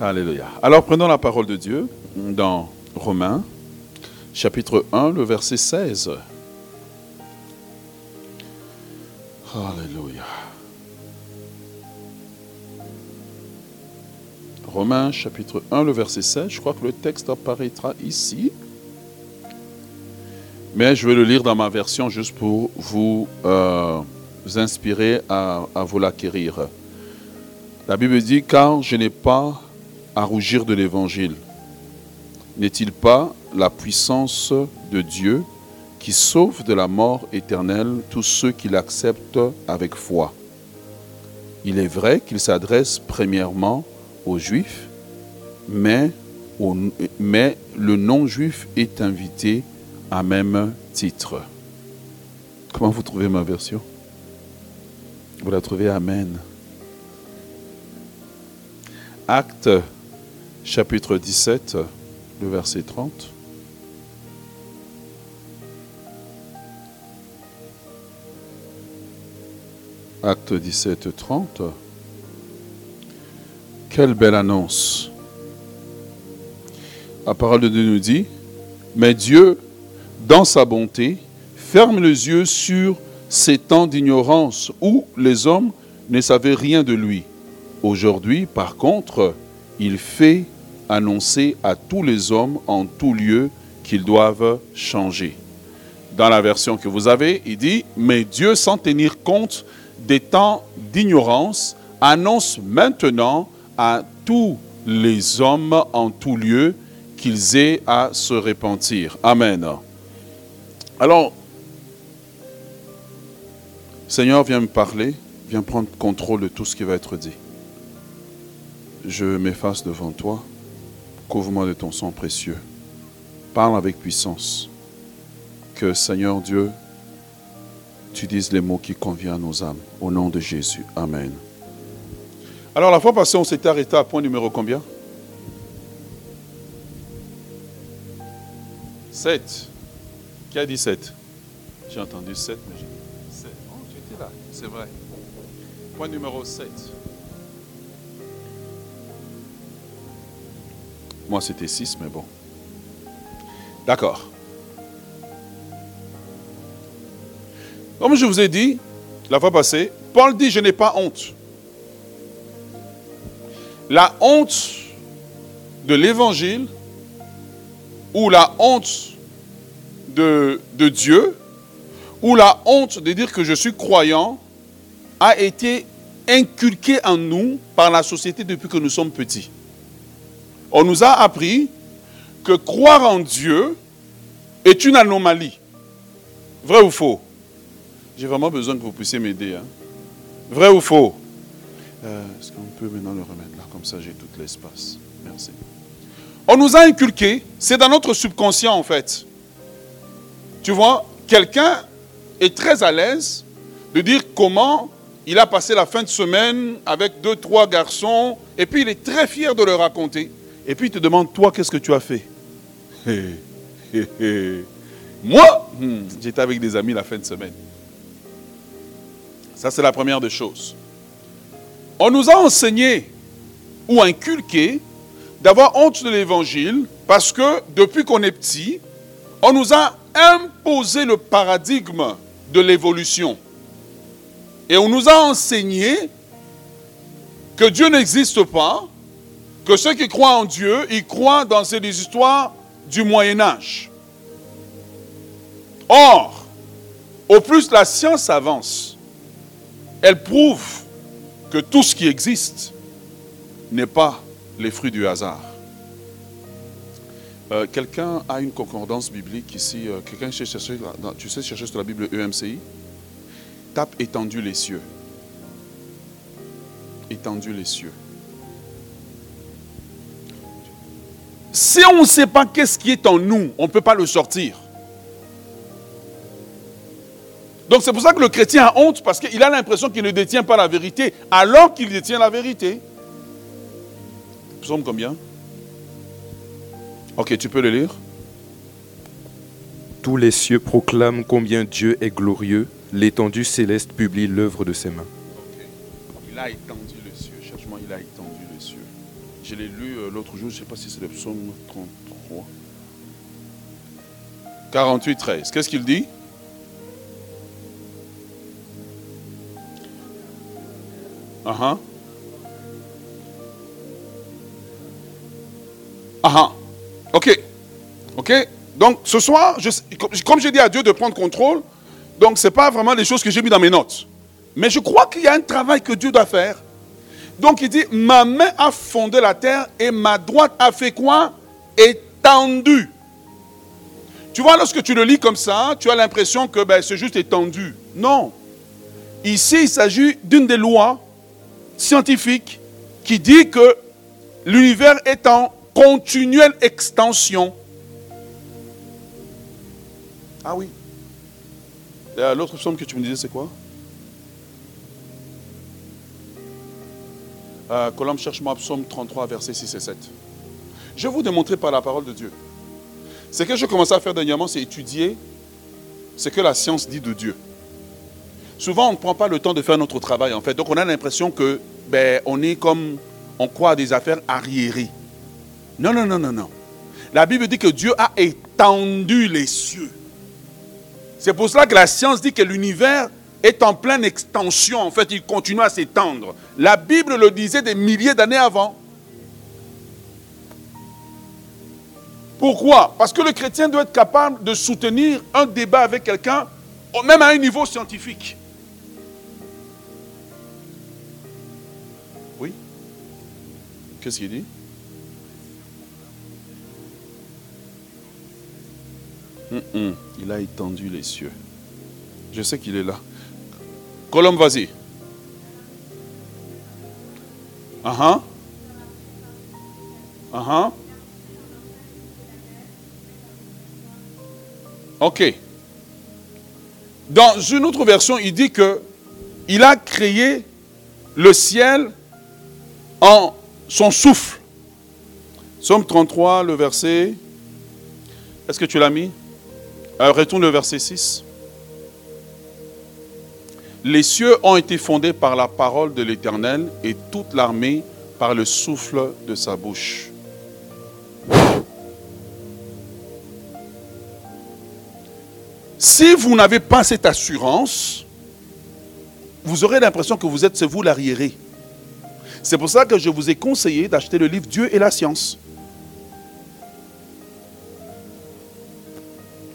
Alléluia. Alors prenons la parole de Dieu dans Romains, chapitre 1, le verset 16. Alléluia. Romains chapitre 1, le verset 16. Je crois que le texte apparaîtra ici. Mais je vais le lire dans ma version juste pour vous, euh, inspirer à, à vous l'acquérir. La Bible dit, car je n'ai pas à rougir de l'évangile. N'est-il pas la puissance de Dieu qui sauve de la mort éternelle tous ceux qui l'acceptent avec foi? Il est vrai qu'il s'adresse premièrement aux Juifs, mais, mais le non-juif est invité à même titre. Comment vous trouvez ma version? Vous la trouvez Amen. Acte chapitre 17, le verset 30. Acte 17, 30. Quelle belle annonce. La parole de Dieu nous dit, mais Dieu, dans sa bonté, ferme les yeux sur ces temps d'ignorance où les hommes ne savaient rien de lui. Aujourd'hui, par contre, il fait annoncer à tous les hommes en tout lieu qu'ils doivent changer. Dans la version que vous avez, il dit, mais Dieu, sans tenir compte des temps d'ignorance, annonce maintenant à tous les hommes en tout lieu qu'ils aient à se repentir. Amen. Alors, Seigneur, viens me parler, viens prendre contrôle de tout ce qui va être dit. Je m'efface devant toi, couvre-moi de ton sang précieux. Parle avec puissance. Que Seigneur Dieu, tu dises les mots qui conviennent à nos âmes. Au nom de Jésus. Amen. Alors la fois passée, on s'était arrêté à point numéro combien? 7. Qui a dit 7 J'ai entendu 7, mais j'ai dit 7. Oh, tu étais là, c'est vrai. Point numéro 7. Moi, c'était 6, mais bon. D'accord. Comme je vous ai dit la fois passée, Paul dit, je n'ai pas honte. La honte de l'évangile ou la honte de, de, Dieu ou la honte de dire que je suis croyant a été inculquée en nous par la société depuis que nous sommes petits. On nous a appris que croire en Dieu est une anomalie. Vrai ou faux? J'ai vraiment besoin que vous puissiez m'aider. Hein? Vrai ou faux? Euh, Est-ce qu'on peut maintenant le remettre là? Comme ça, j'ai tout l'espace. Merci. On nous a inculqué, c'est dans notre subconscient en fait. Tu vois, quelqu'un est très à l'aise de dire comment il a passé la fin de semaine avec deux, trois garçons, et puis il est très fier de le raconter. Et puis il te demande, toi, qu'est-ce que tu as fait? Moi, hmm, j'étais avec des amis la fin de semaine. Ça, c'est la première des choses. On nous a enseigné ou inculqué d'avoir honte de l'évangile parce que depuis qu'on est petit, on nous a imposé le paradigme de l'évolution. Et on nous a enseigné que Dieu n'existe pas, que ceux qui croient en Dieu, ils croient dans ces histoires du Moyen Âge. Or, au plus la science avance, elle prouve que tout ce qui existe n'est pas les fruits du hasard. Euh, quelqu'un a une concordance biblique ici. Euh, quelqu'un sait chercher, tu sais chercher sur la Bible EMCI Tape étendu les cieux. Étendu les cieux. Si on ne sait pas qu'est-ce qui est en nous, on ne peut pas le sortir. Donc c'est pour ça que le chrétien a honte parce qu'il a l'impression qu'il ne détient pas la vérité alors qu'il détient la vérité. Psaume combien? Ok, tu peux le lire. Tous les cieux proclament combien Dieu est glorieux. L'étendue céleste publie l'œuvre de ses mains. Il a étendu il a. Je l'ai lu euh, l'autre jour, je ne sais pas si c'est le psaume 33. 48, 13. Qu'est-ce qu'il dit? Ah ah. Ah Ok. Ok. Donc ce soir, comme j'ai dit à Dieu de prendre contrôle, donc ce n'est pas vraiment les choses que j'ai mis dans mes notes. Mais je crois qu'il y a un travail que Dieu doit faire. Donc il dit, ma main a fondé la terre et ma droite a fait quoi? Étendu. Tu vois, lorsque tu le lis comme ça, tu as l'impression que ben, c'est juste étendu. Non. Ici, il s'agit d'une des lois scientifiques qui dit que l'univers est en continuelle extension. Ah oui. L'autre psaume que tu me disais, c'est quoi? Euh, Colombe, cherche-moi psaume 33, versets 6 et 7. Je vais vous démontrer par la parole de Dieu. Ce que je commence à faire dernièrement, c'est étudier ce que la science dit de Dieu. Souvent, on ne prend pas le temps de faire notre travail, en fait. Donc, on a l'impression que, ben, on est comme, on croit à des affaires arriérées. Non, non, non, non, non. La Bible dit que Dieu a étendu les cieux. C'est pour cela que la science dit que l'univers est en pleine extension. En fait, il continue à s'étendre. La Bible le disait des milliers d'années avant. Pourquoi? Parce que le chrétien doit être capable de soutenir un débat avec quelqu'un, même à un niveau scientifique. Oui? Qu'est-ce qu'il dit? Il a étendu les cieux. Je sais qu'il est là. Colombe, vas-y. Ah ah. Ah Ok. Dans une autre version, il dit que il a créé le ciel en son souffle. Somme 33, le verset. Est-ce que tu l'as mis? Alors, retourne le verset 6. Les cieux ont été fondés par la parole de l'Éternel et toute l'armée par le souffle de sa bouche. Si vous n'avez pas cette assurance, vous aurez l'impression que vous êtes, c'est vous l'arriéré. C'est pour ça que je vous ai conseillé d'acheter le livre Dieu et la science.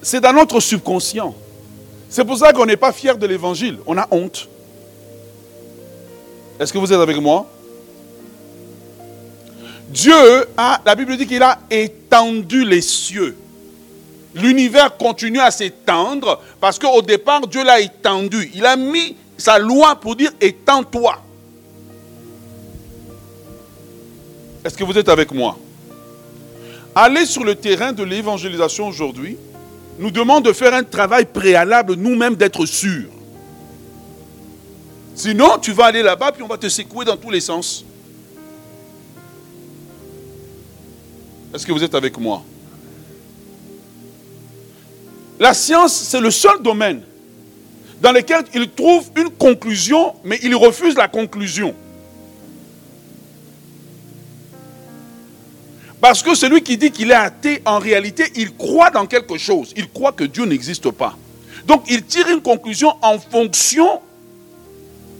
C'est dans notre subconscient. C'est pour ça qu'on n'est pas fier de l'évangile. On a honte. Est-ce que vous êtes avec moi? Dieu a, la Bible dit qu'il a étendu les cieux. L'univers continue à s'étendre parce qu'au départ, Dieu l'a étendu. Il a mis sa loi pour dire étends-toi. Est-ce que vous êtes avec moi? Allez sur le terrain de l'évangélisation aujourd'hui nous demande de faire un travail préalable nous-mêmes d'être sûrs. Sinon, tu vas aller là-bas puis on va te secouer dans tous les sens. Est-ce que vous êtes avec moi? La science, c'est le seul domaine dans lequel il trouve une conclusion, mais il refuse la conclusion. Parce que celui qui dit qu'il est athée, en réalité, il croit dans quelque chose. Il croit que Dieu n'existe pas. Donc il tire une conclusion en fonction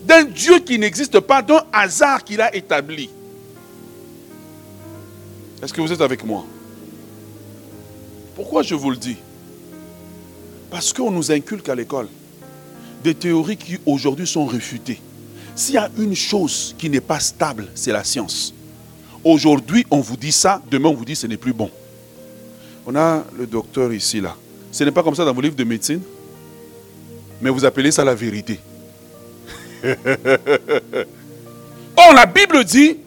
d'un Dieu qui n'existe pas, d'un hasard qu'il a établi. Est-ce que vous êtes avec moi? Pourquoi je vous le dis? Parce qu'on nous inculque à l'école des théories qui aujourd'hui sont réfutées. S'il y a une chose qui n'est pas stable, c'est la science. Aujourd'hui, on vous dit ça, demain, on vous dit ce n'est plus bon. On a le docteur ici, là. Ce n'est pas comme ça dans vos livres de médecine, mais vous appelez ça la vérité. Or, la Bible dit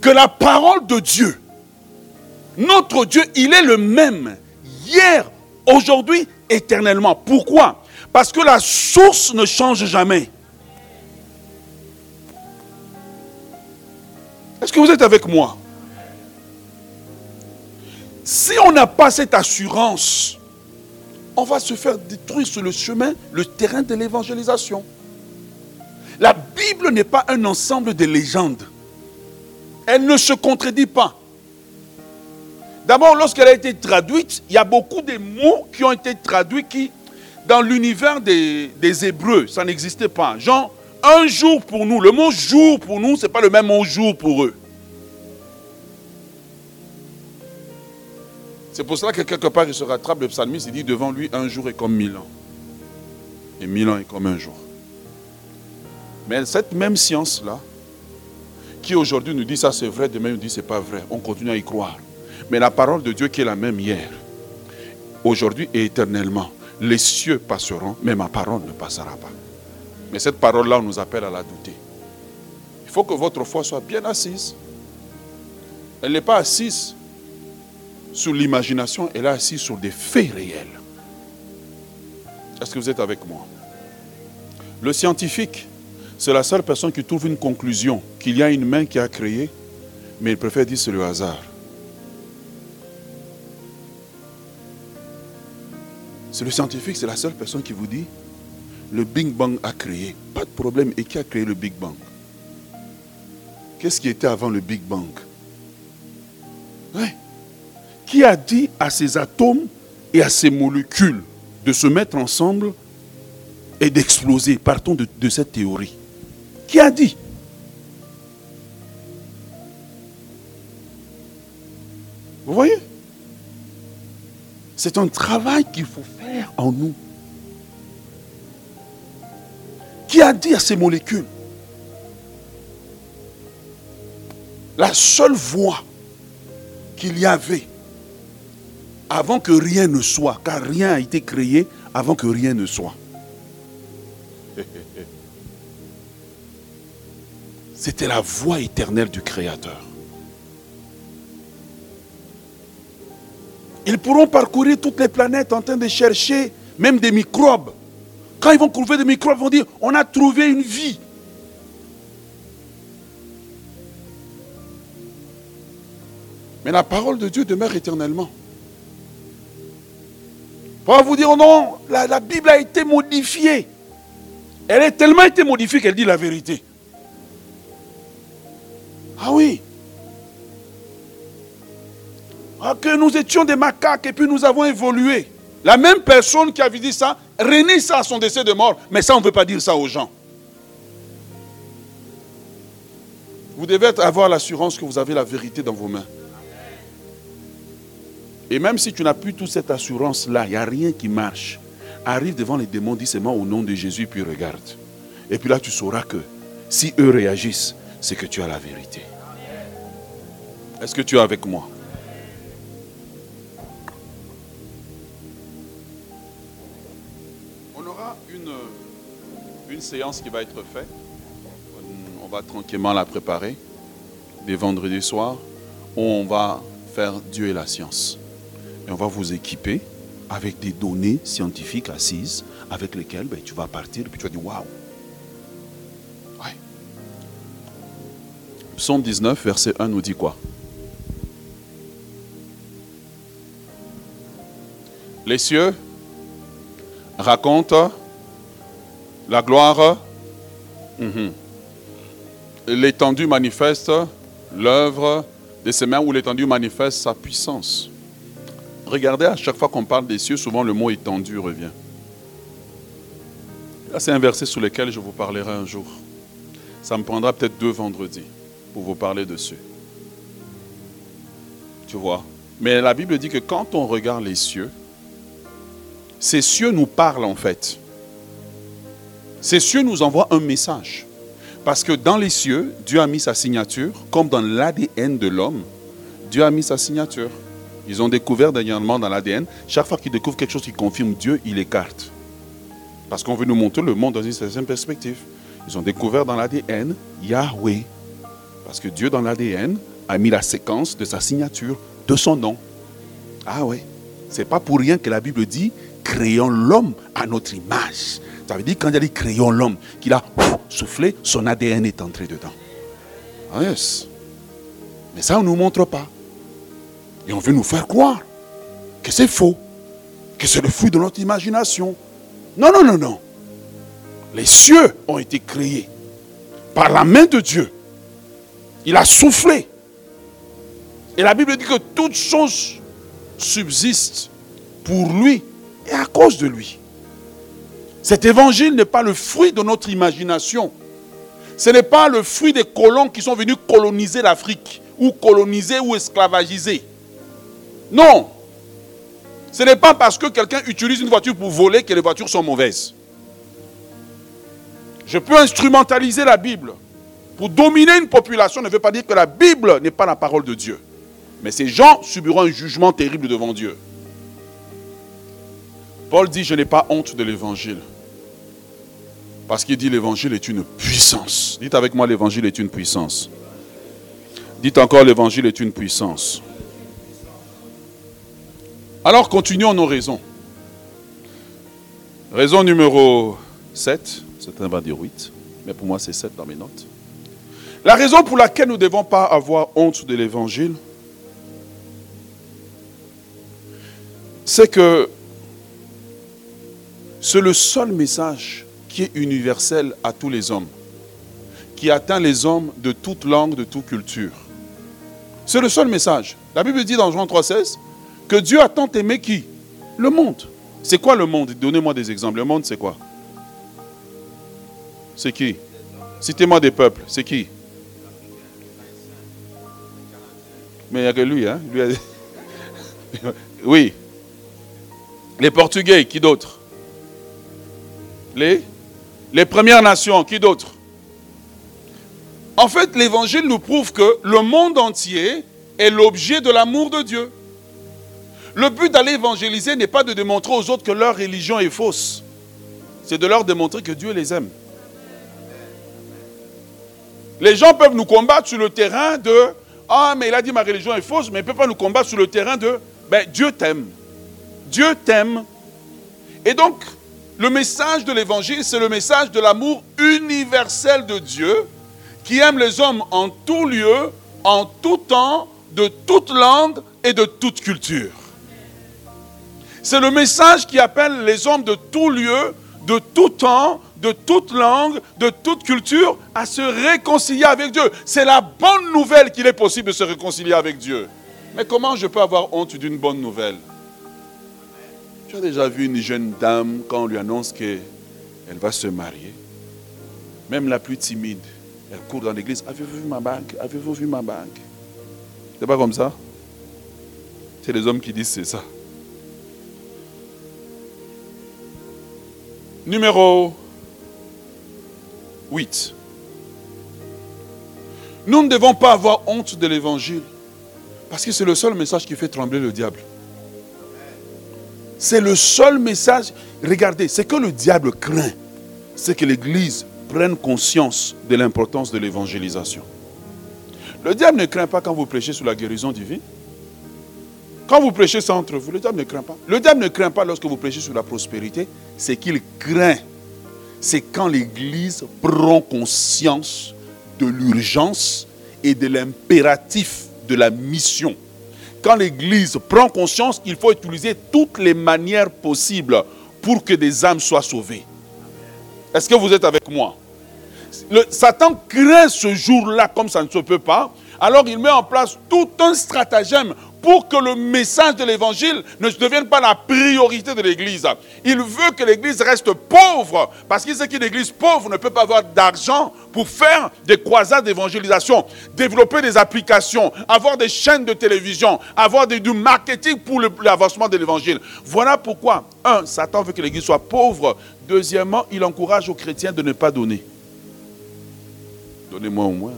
que la parole de Dieu, notre Dieu, il est le même hier, aujourd'hui, éternellement. Pourquoi? Parce que la source ne change jamais. Est-ce que vous êtes avec moi? Si on n'a pas cette assurance, on va se faire détruire sur le chemin, le terrain de l'évangélisation. La Bible n'est pas un ensemble de légendes. elle ne se contredit pas. D'abord, lorsqu'elle a été traduite, il y a beaucoup de mots qui ont été traduits qui, dans l'univers des, Hébreux, ça n'existait pas. Genre, un jour pour nous, le mot jour pour nous, ce n'est pas le même mot jour pour eux. C'est pour cela que quelque part, il se rattrape, le psalmiste, il dit devant lui, un jour est comme mille ans. Et mille ans est comme un jour. Mais cette même science-là, qui aujourd'hui nous dit ça c'est vrai, demain nous dit c'est pas vrai, on continue à y croire. Mais la parole de Dieu qui est la même hier, aujourd'hui et éternellement, les cieux passeront, mais ma parole ne passera pas. Mais cette parole-là, on nous appelle à la douter. Il faut que votre foi soit bien assise. Elle n'est pas assise sur l'imagination, elle est assise sur des faits réels. Est-ce que vous êtes avec moi? Le scientifique, c'est la seule personne qui trouve une conclusion qu'il y a une main qui a créé, mais il préfère dire c'est le hasard. C'est le scientifique, c'est la seule personne qui vous dit le Big Bang a créé. Pas de problème. Et qui a créé le Big Bang? Qu'est-ce qui était avant le Big Bang? Qui a dit à ces atomes et à ces molécules de se mettre ensemble et d'exploser? Partons de, de cette théorie. Qui a dit? Vous voyez? C'est un travail qu'il faut faire en nous. Qui a dit à ces molécules? La seule voie qu'il y avait avant que rien ne soit, car rien a été créé avant que rien ne soit. C'était la voie éternelle du Créateur. Ils pourront parcourir toutes les planètes en train de chercher même des microbes. Quand ils vont trouver des microbes, ils vont dire, on a trouvé une vie. Mais la parole de Dieu demeure éternellement. Pour vous dire, oh non, la, la Bible a été modifiée. Elle a tellement été modifiée qu'elle dit la vérité. Ah oui. Ah, que nous étions des macaques et puis nous avons évolué. La même personne qui avait dit ça, renie ça à son décès de mort. Mais ça, on ne veut pas dire ça aux gens. Vous devez avoir l'assurance que vous avez la vérité dans vos mains. Et même si tu n'as plus toute cette assurance-là, il n'y a rien qui marche. Arrive devant les démons, dis seulement au nom de Jésus, puis regarde. Et puis là, tu sauras que si eux réagissent, c'est que tu as la vérité. Est-ce que tu es avec moi? Une séance qui va être faite. On va tranquillement la préparer. Des vendredis soirs, où on va faire Dieu et la science. Et on va vous équiper avec des données scientifiques assises avec lesquelles ben, tu vas partir et puis tu vas dire waouh. Ouais. Psaume 19, verset 1 nous dit quoi? Les cieux racontent la gloire. Mhm. L'étendue manifeste l'œuvre de ses mains ou l'étendue manifeste sa puissance. Regardez, à chaque fois qu'on parle des cieux, souvent le mot étendu revient. c'est un verset sur lequel je vous parlerai un jour. Ça me prendra peut-être deux vendredis pour vous parler dessus. Tu vois Mais la Bible dit que quand on regarde les cieux, ces cieux nous parlent en fait. Ces cieux nous envoient un message. Parce que dans les cieux, Dieu a mis sa signature, comme dans l'ADN de l'homme, Dieu a mis sa signature. Ils ont découvert dernièrement dans l'ADN, chaque fois qu'ils découvrent quelque chose qui confirme Dieu, ils l'écartent. Parce qu'on veut nous montrer le monde dans une certaine perspective. Ils ont découvert dans l'ADN Yahweh. Parce que Dieu dans l'ADN a mis la séquence de sa signature, de son nom. Ah oui. C'est pas pour rien que la Bible dit créons l'homme à notre image. Ça veut dire quand il a dit créons l'homme, qu'il a soufflé, son ADN est entré dedans. Ah yes. Mais ça, on ne nous montre pas. Et on veut nous faire croire que c'est faux, que c'est le fruit de notre imagination. Non, non, non, non. Les cieux ont été créés par la main de Dieu. Il a soufflé Et la Bible dit que toutes choses subsistent pour lui et à cause de lui. Cet évangile n'est pas le fruit de notre imagination. Ce n'est pas le fruit des colons qui sont venus coloniser l'Afrique, ou coloniser ou esclavagiser. Non. Ce n'est pas parce que quelqu'un utilise une voiture pour voler que les voitures sont mauvaises. Je peux instrumentaliser la Bible pour dominer une population ne veut pas dire que la Bible n'est pas la parole de Dieu. Mais ces gens subiront un jugement terrible devant Dieu. Paul dit, je n'ai pas honte de l'évangile. Parce qu'il dit l'évangile est une puissance. Dites avec moi, l'évangile est une puissance. Dites encore, l'évangile est une puissance. Alors continuons nos raisons. Raison numéro 7, certains vont dire 8, mais pour moi c'est 7 dans mes notes. La raison pour laquelle nous ne devons pas avoir honte de l'évangile, c'est que c'est le seul message qui est universel à tous les hommes, qui atteint les hommes de toute langue, de toute culture. C'est le seul message. La Bible dit dans Jean 3,16 que Dieu a tant aimé qui? Le monde. C'est quoi le monde? Donnez-moi des exemples. Le monde, c'est quoi? C'est qui? Citez-moi des peuples. C'est qui? Mais il n'y a que lui, hein? Oui. Les Portugais, qui d'autre? Les Les Premières Nations, qui d'autre? En fait, l'Évangile nous prouve que le monde entier est l'objet de l'amour de Dieu. Le but d'aller évangéliser n'est pas de démontrer aux autres que leur religion est fausse. C'est de leur démontrer que Dieu les aime. Les gens peuvent nous combattre sur le terrain de Ah, mais il a dit ma religion est fausse, mais il ne peut pas nous combattre sur le terrain de ben, Dieu t'aime. Dieu t'aime. Et donc, le message de l'évangile, c'est le message de l'amour universel de Dieu qui aime les hommes en tout lieu, en tout temps, de toute langue et de toute culture. C'est le message qui appelle les hommes de tout lieu, de tout temps, de toute langue, de toute culture à se réconcilier avec Dieu. C'est la bonne nouvelle qu'il est possible de se réconcilier avec Dieu. Mais comment je peux avoir honte d'une bonne nouvelle? Tu as déjà vu une jeune dame quand on lui annonce qu'elle va se marier? Même la plus timide, elle court dans l'église. Avez-vous vu ma bague Avez-vous vu ma bague C'est pas comme ça? C'est les hommes qui disent c'est ça. Numéro 8. Nous ne devons pas avoir honte de l'évangile parce que c'est le seul message qui fait trembler le diable. C'est le seul message. Regardez, ce que le diable craint, c'est que l'Église prenne conscience de l'importance de l'évangélisation. Le diable ne craint pas quand vous prêchez sur la guérison divine. Quand vous prêchez ça entre vous, le diable ne craint pas. Le diable ne craint pas lorsque vous prêchez sur la prospérité. Ce qu'il craint, c'est quand l'Église prend conscience de l'urgence et de l'impératif de la mission quand l'Église prend conscience qu'il faut utiliser toutes les manières possibles pour que des âmes soient sauvées. Est-ce que vous êtes avec moi? Le, Satan craint ce jour-là comme ça ne se peut pas. Alors il met en place tout un stratagème pour que le message de l'évangile ne devienne pas la priorité de l'Église. Il veut que l'Église reste pauvre, parce qu'il sait qu'une Église pauvre ne peut pas avoir d'argent pour faire des croisades d'évangélisation, développer des applications, avoir des chaînes de télévision, avoir du marketing pour l'avancement de l'Évangile. Voilà pourquoi, un, Satan veut que l'Église soit pauvre. Deuxièmement, il encourage aux chrétiens de ne pas donner. Donnez-moi au moins.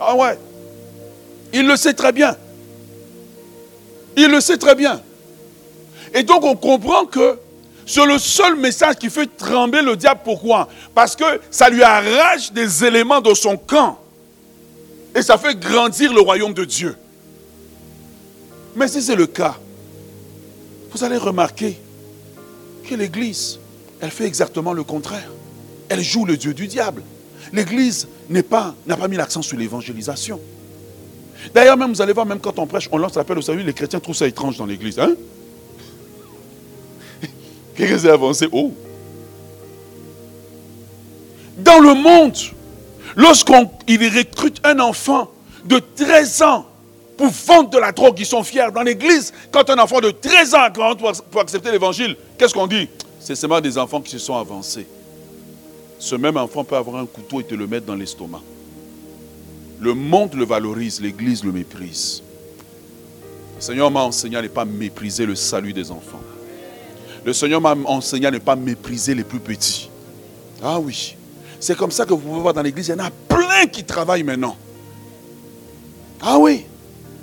Ah ouais. Il le sait très bien. Il le sait très bien. Et donc on comprend que c'est le seul message qui fait trembler le diable. Pourquoi? Parce que ça lui arrache des éléments de son camp. Et ça fait grandir le royaume de Dieu. Mais si c'est le cas, vous allez remarquer que l'Église, elle fait exactement le contraire. Elle joue le Dieu du diable. L'Église n'a pas, pas mis l'accent sur l'évangélisation. D'ailleurs, même vous allez voir, même quand on prêche, on lance l'appel au salut, les chrétiens trouvent ça étrange dans l'église. Hein? Quelqu'un s'est avancé. Oh! Dans le monde, lorsqu'il recrute un enfant de 13 ans pour vendre de la drogue, ils sont fiers. Dans l'église, quand un enfant de 13 ans rentre pour accepter l'évangile, qu'est-ce qu'on dit? C'est seulement des enfants qui se sont avancés. Ce même enfant peut avoir un couteau et te le mettre dans l'estomac. Le monde le valorise, l'église le méprise. Le Seigneur m'a enseigné à ne pas mépriser le salut des enfants. Le Seigneur m'a enseigné à ne pas mépriser les plus petits. Ah oui. C'est comme ça que vous pouvez voir dans l'église, il y en a plein qui travaillent maintenant. Ah oui.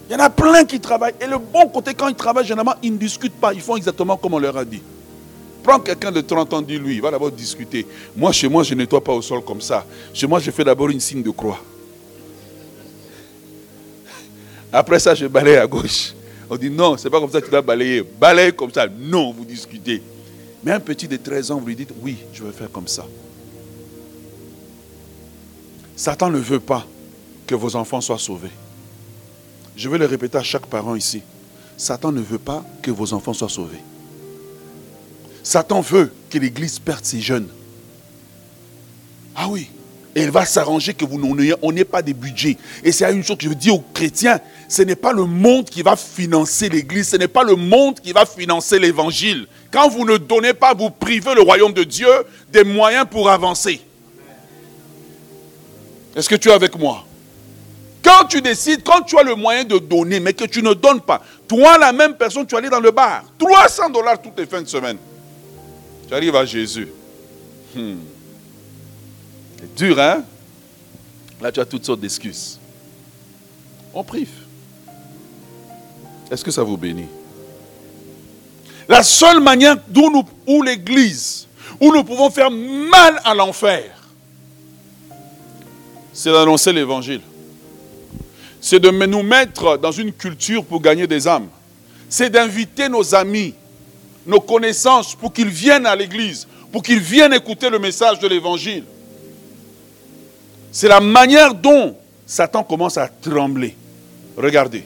Il y en a plein qui travaillent. Et le bon côté, quand ils travaillent, généralement, ils ne discutent pas. Ils font exactement comme on leur a dit. Prends quelqu'un de 30 ans, dis-lui, va d'abord discuter. Moi, chez moi, je ne nettoie pas au sol comme ça. Chez moi, je fais d'abord une signe de croix. Après ça, je balaye à gauche. On dit non, c'est pas comme ça que tu dois balayer. Balaye comme ça. Non, vous discutez. Mais un petit de 13 ans, vous lui dites oui, je vais faire comme ça. Satan ne veut pas que vos enfants soient sauvés. Je vais le répéter à chaque parent ici. Satan ne veut pas que vos enfants soient sauvés. Satan veut que l'Église perde ses jeunes. Ah oui. Et il va s'arranger que vous n'ayez pas de budget. Et c'est une chose que je dire aux chrétiens. Ce n'est pas le monde qui va financer l'Église. Ce n'est pas le monde qui va financer l'Évangile. Quand vous ne donnez pas, vous privez le royaume de Dieu des moyens pour avancer. Est-ce que tu es avec moi? Quand tu décides, quand tu as le moyen de donner, mais que tu ne donnes pas, toi, la même personne, tu allais dans le bar. 300 dollars toutes les fins de semaine. Tu arrives à Jésus. Hmm. C'est dur, hein? Là, tu as toutes sortes d'excuses. On prive. Est-ce que ça vous bénit? La seule manière d'où nous, où l'Église, où nous pouvons faire mal à l'enfer, c'est d'annoncer l'Évangile. C'est de nous mettre dans une culture pour gagner des âmes. C'est d'inviter nos amis, nos connaissances pour qu'ils viennent à l'Église, pour qu'ils viennent écouter le message de l'Évangile. C'est la manière dont Satan commence à trembler. Regardez.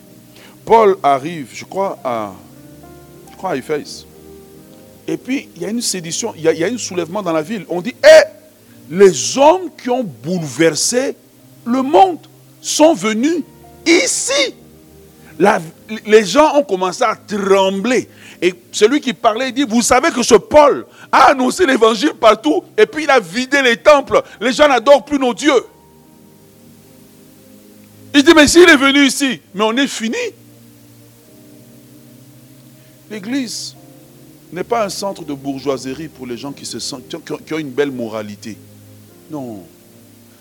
Paul arrive, je crois, à, je. Et puis, il y a une sédition, il y a, un soulèvement dans la ville. On dit, hé, les hommes qui ont bouleversé le monde sont venus ici. les gens ont commencé à trembler. Et celui qui parlait, dit, vous savez que ce Paul a annoncé l'évangile partout et puis il a vidé les temples. Les gens n'adorent plus nos dieux. Il dit, mais s'il est venu ici, mais on est fini. L'église n'est pas un centre de bourgeoiserie pour les gens qui, se sentent, qui ont une belle moralité. Non.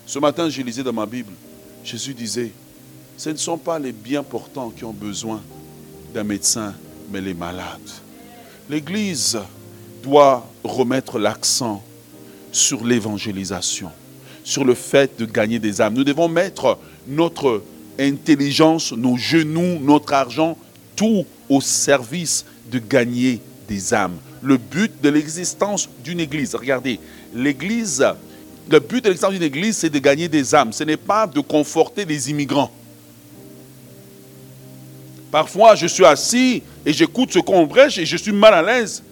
Ce matin, je lisais dans ma Bible, Jésus disait, ce ne sont pas les bien portants qui ont besoin d'un médecin, mais les malades. L'Église doit remettre l'accent sur l'évangélisation, sur le fait de gagner des âmes. Nous devons mettre notre intelligence, nos genoux, notre argent, tout au service de gagner des âmes. Le but de l'existence d'une église, regardez, l'église, le but de l'existence d'une église, c'est de gagner des âmes. Ce n'est pas de conforter les immigrants. Parfois, je suis assis et j'écoute ce qu'on brèche et je suis mal à l'aise.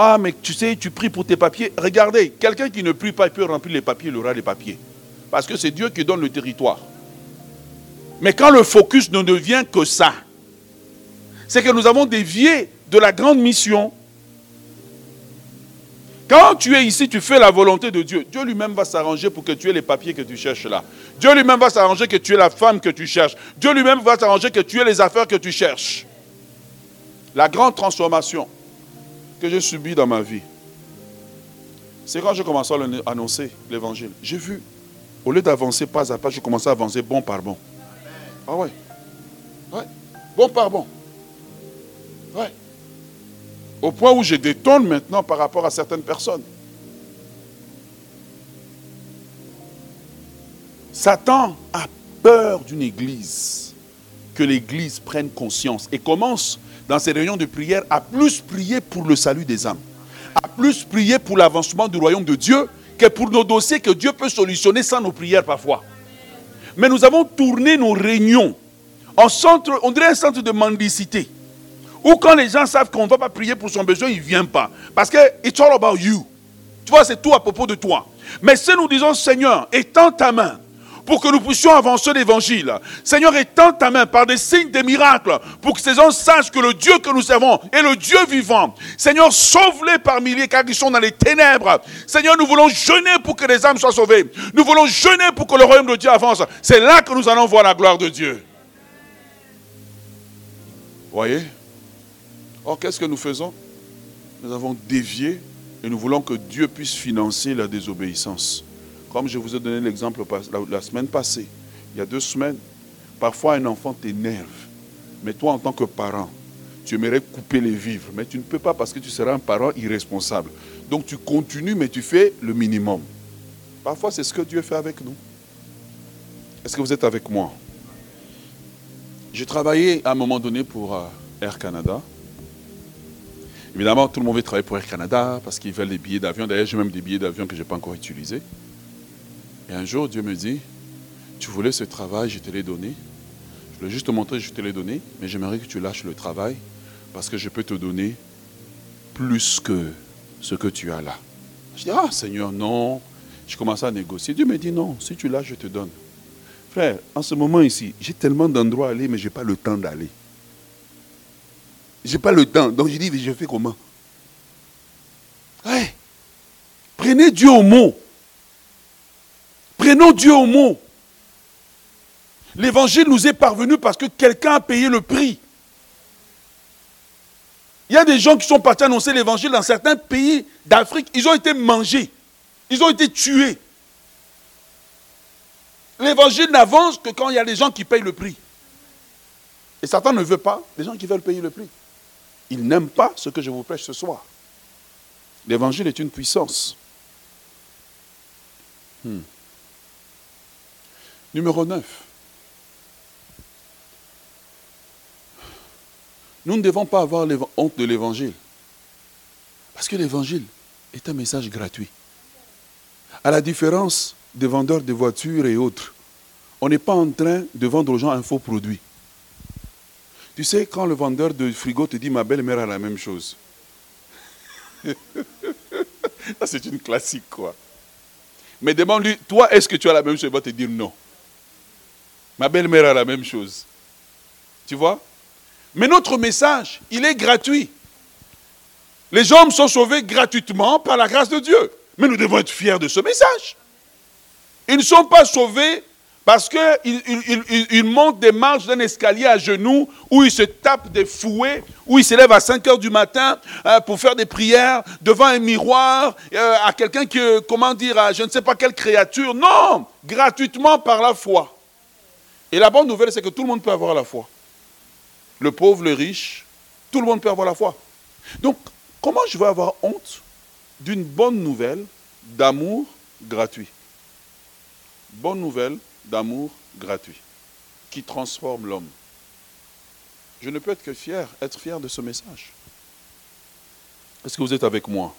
Ah, mais tu sais, tu pries pour tes papiers. Regardez, quelqu'un qui ne prie pas, il peut remplir les papiers, il aura les papiers. Parce que c'est Dieu qui donne le territoire. Mais quand le focus ne devient que ça, c'est que nous avons dévié de la grande mission. Quand tu es ici, tu fais la volonté de Dieu. Dieu lui-même va s'arranger pour que tu aies les papiers que tu cherches là. Dieu lui-même va s'arranger que tu aies la femme que tu cherches. Dieu lui-même va s'arranger que tu aies les affaires que tu cherches. La grande transformation que j'ai subie dans ma vie, c'est quand j'ai commencé à annoncer l'évangile. J'ai vu, au lieu d'avancer pas à pas, j'ai commencé à avancer bon par bon. Ah ouais. Ouais. Bon par bon. Ouais. Au point où je détonne maintenant par rapport à certaines personnes. Satan a peur d'une église, que l'église prenne conscience et commence dans ses réunions de prière à plus prier pour le salut des âmes, à plus prier pour l'avancement du royaume de Dieu que pour nos dossiers que Dieu peut solutionner sans nos prières parfois. Mais nous avons tourné nos réunions en centre, on dirait un centre de mendicité. Ou quand les gens savent qu'on ne va pas prier pour son besoin, ils ne viennent pas. Parce que it's all about you. Tu vois, c'est tout à propos de toi. Mais si nous disons, Seigneur, étends ta main pour que nous puissions avancer l'évangile. Seigneur, étends ta main par des signes, des miracles, pour que ces gens sachent que le Dieu que nous servons est le Dieu vivant. Seigneur, sauve-les par milliers car ils sont dans les ténèbres. Seigneur, nous voulons jeûner pour que les âmes soient sauvées. Nous voulons jeûner pour que le royaume de Dieu avance. C'est là que nous allons voir la gloire de Dieu. Voyez? Or, qu'est-ce que nous faisons? Nous avons dévié et nous voulons que Dieu puisse financer la désobéissance. Comme je vous ai donné l'exemple la, semaine passée, il y a deux semaines, parfois un enfant t'énerve, mais toi en tant que parent, tu aimerais couper les vivres, mais tu ne peux pas parce que tu seras un parent irresponsable. Donc tu continues, mais tu fais le minimum. Parfois, c'est ce que Dieu fait avec nous. Est-ce que vous êtes avec moi? J'ai travaillé à un moment donné pour euh, Air Canada. Évidemment, tout le monde veut travailler pour Air Canada parce qu'ils veulent des billets d'avion. D'ailleurs, j'ai même des billets d'avion que je n'ai pas encore utilisés. Et un jour, Dieu me dit, tu voulais ce travail, je te l'ai donné. Je voulais juste te montrer je te l'ai donné, mais j'aimerais que tu lâches le travail parce que je peux te donner plus que ce que tu as là. Je dis, ah Seigneur, non. Je commence à négocier. Dieu me dit, non, si tu l'as, je te donne. Frère, en ce moment ici, j'ai tellement d'endroits à aller, mais je n'ai pas le temps d'aller. Je n'ai pas le temps. Donc je dis, je fais comment? Prenez Dieu au mot. Prenons Dieu au mot. L'évangile nous est parvenu parce que quelqu'un a payé le prix. Il y a des gens qui sont partis annoncer l'évangile dans certains pays d'Afrique. Ils ont été mangés. Ils ont été tués. L'évangile n'avance que quand il y a des gens qui payent le prix. Et Satan ne veut pas des gens qui veulent payer le prix. Il n'aime pas ce que je vous prêche ce soir. L'évangile est une puissance. Hmm. Numéro 9. Nous ne devons pas avoir honte de l'évangile. Parce que l'évangile est un message gratuit. À la différence des vendeurs de voitures et autres, on n'est pas en train de vendre aux gens un faux produit. Tu sais, quand le vendeur de frigo te dit ma belle-mère a la même chose. c'est une classique, quoi. Mais demande-lui, toi, est-ce que tu as la même chose? Il va te dire non. Ma belle-mère a la même chose. Tu vois? Mais notre message, il est gratuit. Les hommes sont sauvés gratuitement par la grâce de Dieu. Mais nous devons être fiers de ce message. Ils ne sont pas sauvés parce qu'ils montent des marches d'un escalier à genoux, où ils se tapent des fouets, où ils se lèvent à 5 heures du matin euh, pour faire des prières devant un miroir, euh, à quelqu'un qui, comment dire, à je ne sais pas quelle créature. Non, gratuitement par la foi. Et la bonne nouvelle, c'est que tout le monde peut avoir la foi. Le pauvre, le riche, tout le monde peut avoir la foi. Donc, comment je vais avoir honte d'une bonne nouvelle d'amour gratuit? Bonne nouvelle d'amour gratuit qui transforme l'homme. Je ne peux être que fier, être fier de ce message. Est-ce que vous êtes avec moi?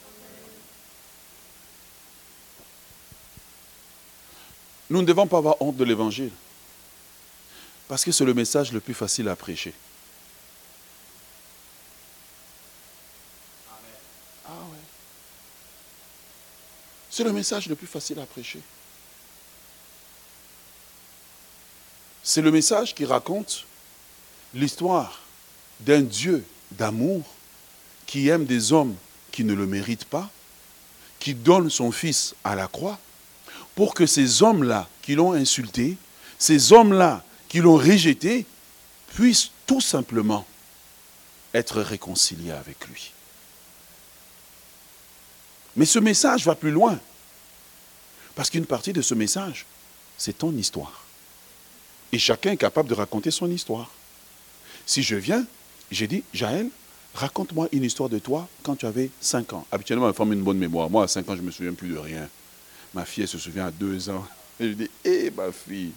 Nous ne devons pas avoir honte de l'évangile. Parce que c'est le message le plus facile à prêcher. Ah ouais. C'est le message le plus facile à prêcher. C'est le message qui raconte l'histoire d'un Dieu d'amour qui aime des hommes qui ne le méritent pas, qui donne son Fils à la croix, pour que ces hommes-là qui l'ont insulté, ces hommes-là qui l'ont rejeté, puissent tout simplement être réconciliés avec lui. Mais ce message va plus loin, parce qu'une partie de ce message, c'est ton histoire. Et chacun est capable de raconter son histoire. Si je viens, j'ai dit, Jaël, raconte-moi une histoire de toi quand tu avais 5 ans. Habituellement, femme a une bonne mémoire. Moi, à 5 ans, je ne me souviens plus de rien. Ma fille, elle se souvient à 2 ans. Et je dis, hé, eh, ma fille,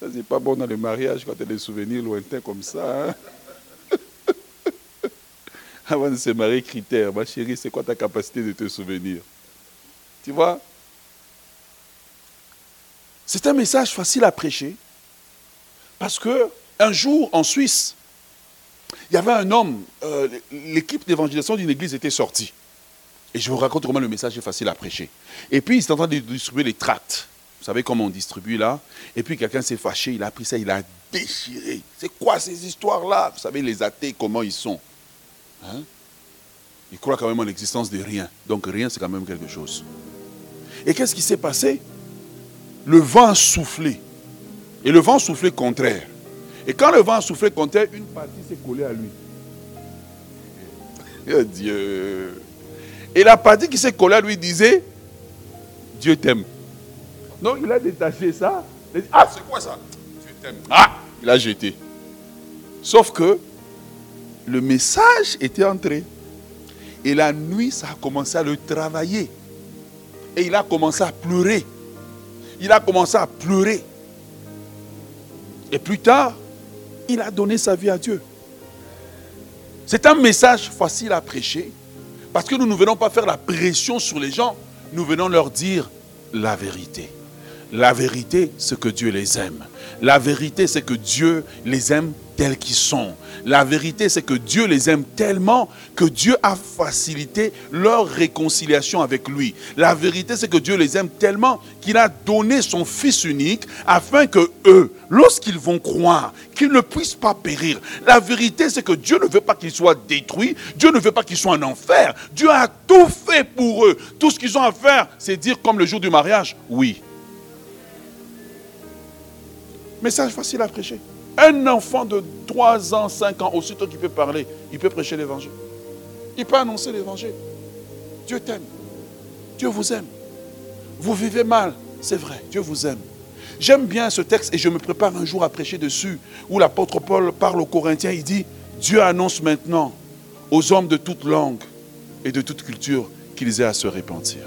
ça, c'est pas bon dans le mariage quand tu as des souvenirs lointains comme ça. Hein. Avant de se marier, critère. Ma chérie, c'est quoi ta capacité de te souvenir? Tu vois? C'est un message facile à prêcher. Parce que un jour, en Suisse, il y avait un homme, euh, l'équipe d'évangélisation d'une église était sortie. Et je vous raconte comment le message est facile à prêcher. Et puis, ils étaient en train de distribuer les tracts. Vous savez comment on distribue là Et puis quelqu'un s'est fâché, il a pris ça, il a déchiré. C'est quoi ces histoires-là? Vous savez, les athées, comment ils sont? Hein? Ils croient quand même en l'existence de rien. Donc rien, c'est quand même quelque chose. Et qu'est-ce qui s'est passé? Le vent a soufflé. Et le vent soufflait contraire. Et quand le vent a soufflé contraire, une partie s'est collée à lui. Oh Dieu. Et la partie qui s'est collée à lui disait, Dieu t'aime. Donc il a détaché ça. Il a dit, ah, c'est quoi ça? T'aime. Ah, il a jeté. Sauf que le message était entré. Et la nuit, ça a commencé à le travailler. Et il a commencé à pleurer. Il a commencé à pleurer. Et plus tard, il a donné sa vie à Dieu. C'est un message facile à prêcher parce que nous ne venons pas faire la pression sur les gens, nous venons leur dire la vérité. La vérité, c'est que Dieu les aime. La vérité, c'est que Dieu les aime tels qu'ils sont. La vérité, c'est que Dieu les aime tellement que Dieu a facilité leur réconciliation avec lui. La vérité, c'est que Dieu les aime tellement qu'il a donné son Fils unique afin que eux, lorsqu'ils vont croire, qu'ils ne puissent pas périr. La vérité, c'est que Dieu ne veut pas qu'ils soient détruits. Dieu ne veut pas qu'ils soient en enfer. Dieu a tout fait pour eux. Tout ce qu'ils ont à faire, c'est dire comme le jour du mariage, oui. Message facile à prêcher. Un enfant de 3 ans, 5 ans, aussitôt qu'il peut parler, il peut prêcher l'évangile. Il peut annoncer l'évangile. Dieu t'aime. Dieu vous aime. Vous vivez mal, c'est vrai, Dieu vous aime. J'aime bien ce texte et je me prépare un jour à prêcher dessus, où l'apôtre Paul parle aux Corinthiens, il dit, Dieu annonce maintenant aux hommes de toute langue et de toute culture qu'ils aient à se repentir.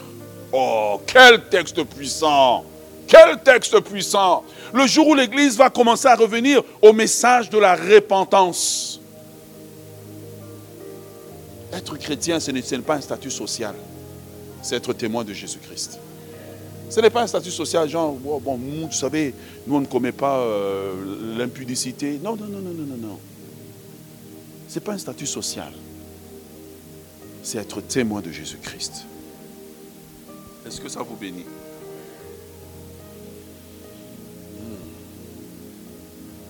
Oh, quel texte puissant Quel texte puissant le jour où l'Église va commencer à revenir au message de la repentance. Être chrétien, ce n'est pas un statut social. C'est être témoin de Jésus-Christ. Ce n'est pas un statut social, genre, oh, bon, vous savez, nous, on ne commet pas euh, l'impudicité. Non, non, non, non, non, non, non. Ce n'est pas un statut social. C'est être témoin de Jésus-Christ. Est-ce que ça vous bénit?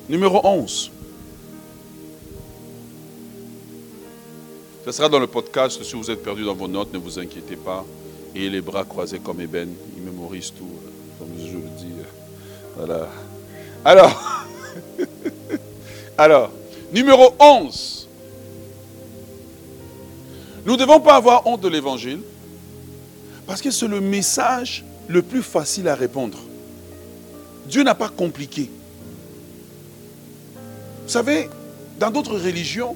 Numéro 11. Ce sera dans le podcast. Si vous êtes perdu dans vos notes, ne vous inquiétez pas. Et les bras croisés comme ébène. Il mémorise tout, euh, comme je le dis. Euh, voilà. Alors, alors, numéro 11. Nous ne devons pas avoir honte de l'évangile parce que c'est le message le plus facile à répondre. Dieu n'a pas compliqué. Vous savez, dans d'autres religions,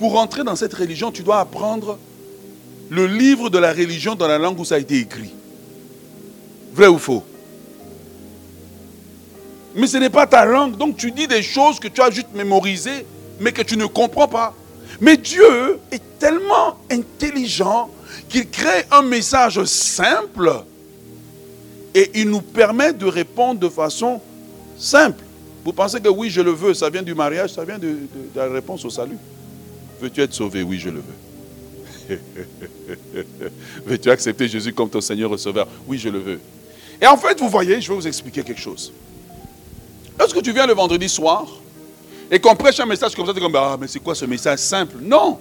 pour entrer dans cette religion, tu dois apprendre le livre de la religion dans la langue où ça a été écrit. Vrai ou faux? Mais ce n'est pas ta langue, donc tu dis des choses que tu as juste mémorisées, mais que tu ne comprends pas. Mais Dieu est tellement intelligent qu'il crée un message simple et il nous permet de répondre de façon simple. Vous pensez que oui, je le veux, ça vient du mariage, ça vient de, la réponse au salut. Veux-tu être sauvé? Oui, je le veux. Veux-tu accepter Jésus comme ton Seigneur et Sauveur? Oui, je le veux. Et en fait, vous voyez, je vais vous expliquer quelque chose. Lorsque tu viens le vendredi soir et qu'on prêche un message comme ça, tu es comme, ah, mais c'est quoi ce message simple? Non.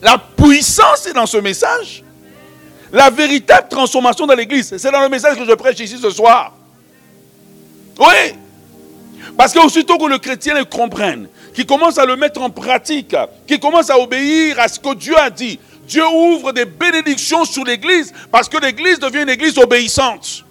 La puissance est dans ce message. La véritable transformation dans l'église, c'est dans le message que je prêche ici ce soir. Oui. Parce qu'aussitôt que le chrétien le comprenne, qu'il commence à le mettre en pratique, qu'il commence à obéir à ce que Dieu a dit, Dieu ouvre des bénédictions sur l'Église parce que l'Église devient une Église obéissante.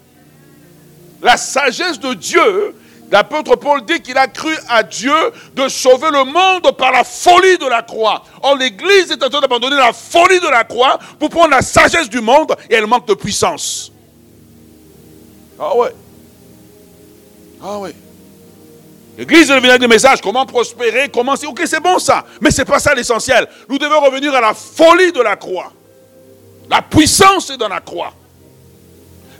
La sagesse de Dieu, l'apôtre Paul dit qu'il a cru à Dieu de sauver le monde par la folie de la croix. Or, l'Église est en train d'abandonner la folie de la croix pour prendre la sagesse du monde et elle manque de puissance. Ah ouais. Ah ouais. L'église devient avec des messages, comment prospérer, comment... Ok, c'est bon ça, mais ce n'est pas ça l'essentiel. Nous devons revenir à la folie de la croix. La puissance est dans la croix.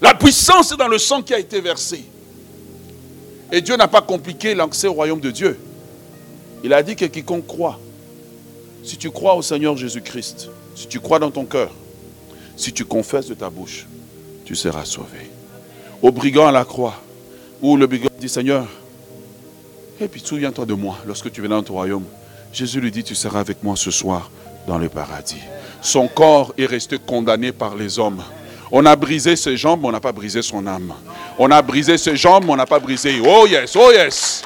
La puissance est dans le sang qui a été versé. Et Dieu n'a pas compliqué l'accès au royaume de Dieu. Il a dit que quiconque croit, si tu crois au Seigneur Jésus-Christ, si tu crois dans ton cœur, si tu confesses de ta bouche, tu seras sauvé. au brigand à la croix, où le brigand dit Seigneur, et puis souviens-toi de moi lorsque tu viendras dans ton royaume. Jésus lui dit Tu seras avec moi ce soir dans le paradis. Son corps est resté condamné par les hommes. On a brisé ses jambes, on n'a pas brisé son âme. On a brisé ses jambes, on n'a pas brisé. Oh yes, oh yes.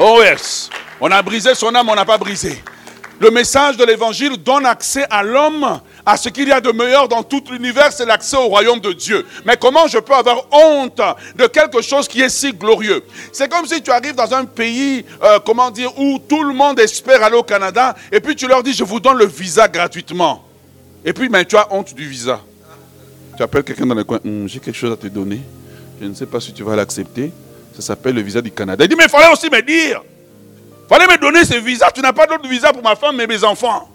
Oh yes. On a brisé son âme, on n'a pas brisé. Le message de l'évangile donne accès à l'homme à ce qu'il y a de meilleur dans tout l'univers, c'est l'accès au royaume de Dieu. Mais comment je peux avoir honte de quelque chose qui est si glorieux? C'est comme si tu arrives dans un pays, euh, comment dire, où tout le monde espère aller au Canada, et puis tu leur dis, je vous donne le visa gratuitement. Et puis, mais tu as honte du visa. Tu appelles quelqu'un dans le coin, hum, j'ai quelque chose à te donner. Je ne sais pas si tu vas l'accepter. Ça s'appelle le visa du Canada. Il dit, mais il fallait aussi me dire. Il fallait me donner ce visa. Tu n'as pas d'autre visa pour ma femme et mes enfants.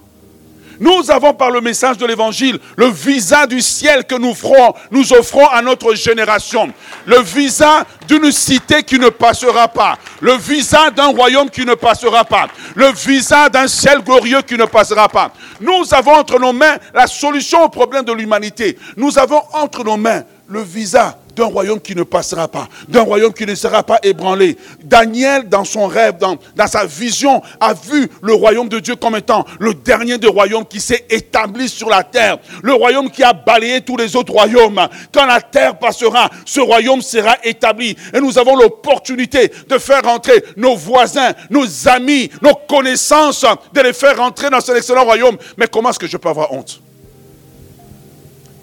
Nous avons par le message de l'évangile le visa du ciel que nous ferons, nous offrons à notre génération. Le visa d'une cité qui ne passera pas. Le visa d'un royaume qui ne passera pas. Le visa d'un ciel glorieux qui ne passera pas. Nous avons entre nos mains la solution au problème de l'humanité. Nous avons entre nos mains le visa d'un royaume qui ne passera pas, d'un royaume qui ne sera pas ébranlé. Daniel, dans son rêve, dans, sa vision, a vu le royaume de Dieu comme étant le dernier des royaumes qui s'est établi sur la terre, le royaume qui a balayé tous les autres royaumes. Quand la terre passera, ce royaume sera établi. Et nous avons l'opportunité de faire rentrer nos voisins, nos amis, nos connaissances, de les faire rentrer dans cet excellent royaume. Mais comment est-ce que je peux avoir honte?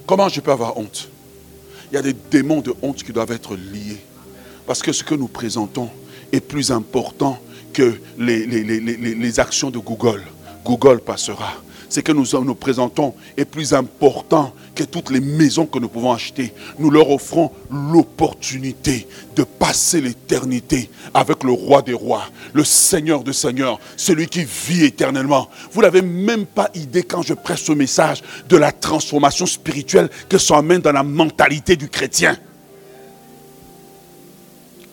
Comment je peux avoir honte? Il y a des démons de honte qui doivent être liés. Parce que ce que nous présentons est plus important que les, actions de Google. Google passera. Ce que nous nous présentons est plus important que toutes les maisons que nous pouvons acheter. Nous leur offrons l'opportunité de passer l'éternité avec le roi des rois, le Seigneur de seigneurs, celui qui vit éternellement. Vous n'avez même pas idée quand je presse ce message de la transformation spirituelle que ça amène dans la mentalité du chrétien.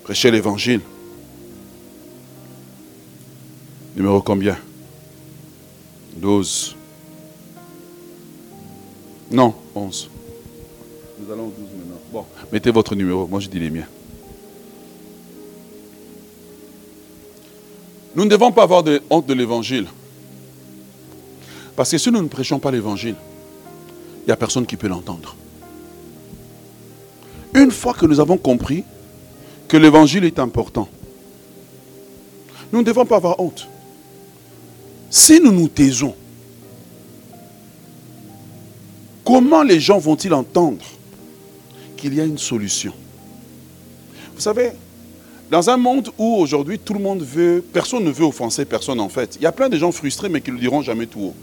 Prêchez l'évangile. Numéro combien? 12. Non, 11. Nous allons au 12 maintenant. Bon, mettez votre numéro. Moi, je dis les miens. Nous ne devons pas avoir de honte de l'évangile. Parce que si nous ne prêchons pas l'évangile, il n'y a personne qui peut l'entendre. Une fois que nous avons compris que l'évangile est important, nous ne devons pas avoir honte. Si nous nous taisons, comment les gens vont-ils entendre qu'il y a une solution? Vous savez, dans un monde où aujourd'hui tout le monde veut, personne ne veut offenser personne en fait, il y a plein de gens frustrés mais qui ne le diront jamais tout haut.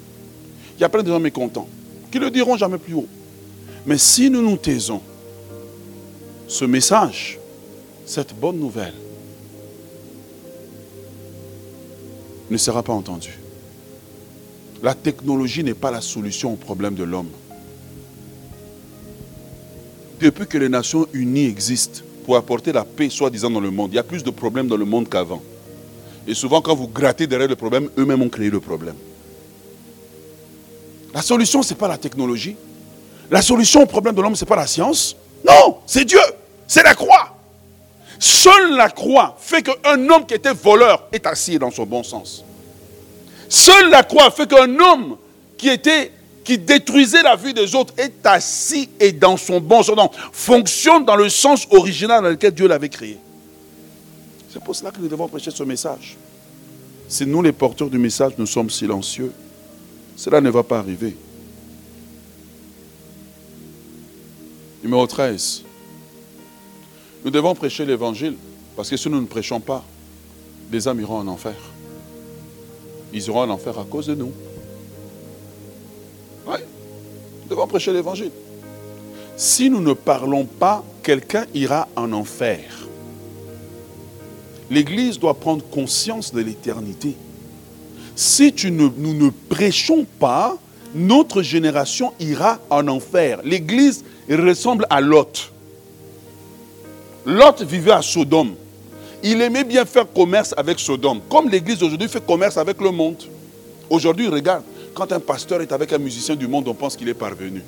Il y a plein de gens mécontents qui ne le diront jamais plus haut. Mais si nous nous taisons, ce message, cette bonne nouvelle, ne sera pas entendu. La technologie n'est pas la solution au problème de l'homme. Depuis que les Nations Unies existent pour apporter la paix, soi-disant, dans le monde, il y a plus de problèmes dans le monde qu'avant. Et souvent, quand vous grattez derrière le problème, eux-mêmes ont créé le problème. La solution, ce n'est pas la technologie. La solution au problème de l'homme, ce n'est pas la science. Non, c'est Dieu. C'est la croix. Seule la croix fait qu'un homme qui était voleur est assis dans son bon sens. Seule la croix fait qu'un homme qui était qui détruisait la vie des autres est assis et dans son bon sens, fonctionne dans le sens original dans lequel Dieu l'avait créé. C'est pour cela que nous devons prêcher ce message. Si nous, les porteurs du message, nous sommes silencieux, cela ne va pas arriver. Numéro 13. Nous devons prêcher l'évangile parce que si nous ne prêchons pas, les âmes iront en enfer ils iront en enfer à cause de nous. Nous devons prêcher l'évangile. Si nous ne parlons pas, quelqu'un ira en enfer. L'Église doit prendre conscience de l'éternité. Si nous ne prêchons pas, notre génération ira en enfer. L'Église ressemble à Lot. Lot vivait à Sodome il aimait bien faire commerce avec Sodome, comme l'Église aujourd'hui fait commerce avec le monde. Aujourd'hui, regarde, quand un pasteur est avec un musicien du monde, on pense qu'il est parvenu.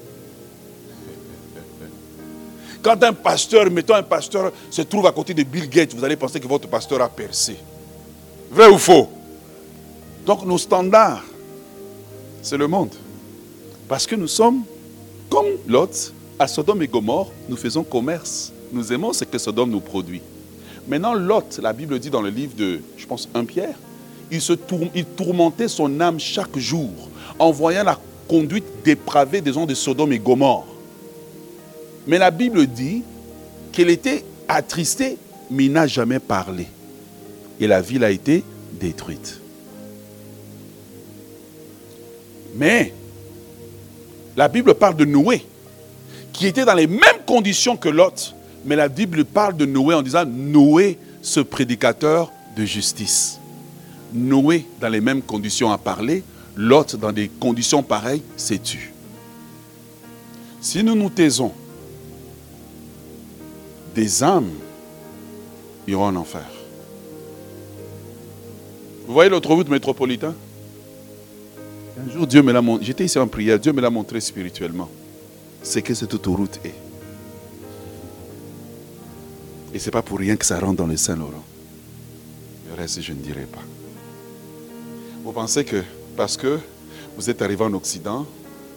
Quand un pasteur, mettons un pasteur, se trouve à côté de Bill Gates, vous allez penser que votre pasteur a percé. Vrai ou faux? Donc nos standards, c'est le monde. Parce que nous sommes comme Lot, à Sodome et Gomorre, nous faisons commerce. Nous aimons ce que Sodome nous produit. Maintenant, Lot, la Bible dit dans le livre de, je pense, 1 Pierre, il, il tourmentait son âme chaque jour en voyant la conduite dépravée des gens de Sodome et Gomorre. Mais la Bible dit qu'il était attristé, mais n'a jamais parlé. Et la ville a été détruite. Mais la Bible parle de Noé, qui était dans les mêmes conditions que Lot. Mais la Bible parle de Noé en disant Noé, ce prédicateur de justice. Noé, dans les mêmes conditions, a parlé. Lot, dans des conditions pareilles, s'est tu. Si nous nous taisons, des âmes iront en enfer. Vous voyez l'autoroute métropolitain? Un jour, Dieu me l'a montré. J'étais ici en prière. Dieu me l'a montré spirituellement. C'est que cette autoroute est. Et ce n'est pas pour rien que ça rentre dans le Saint-Laurent. Le reste, je ne dirai pas. Vous pensez que parce que vous êtes arrivé en Occident,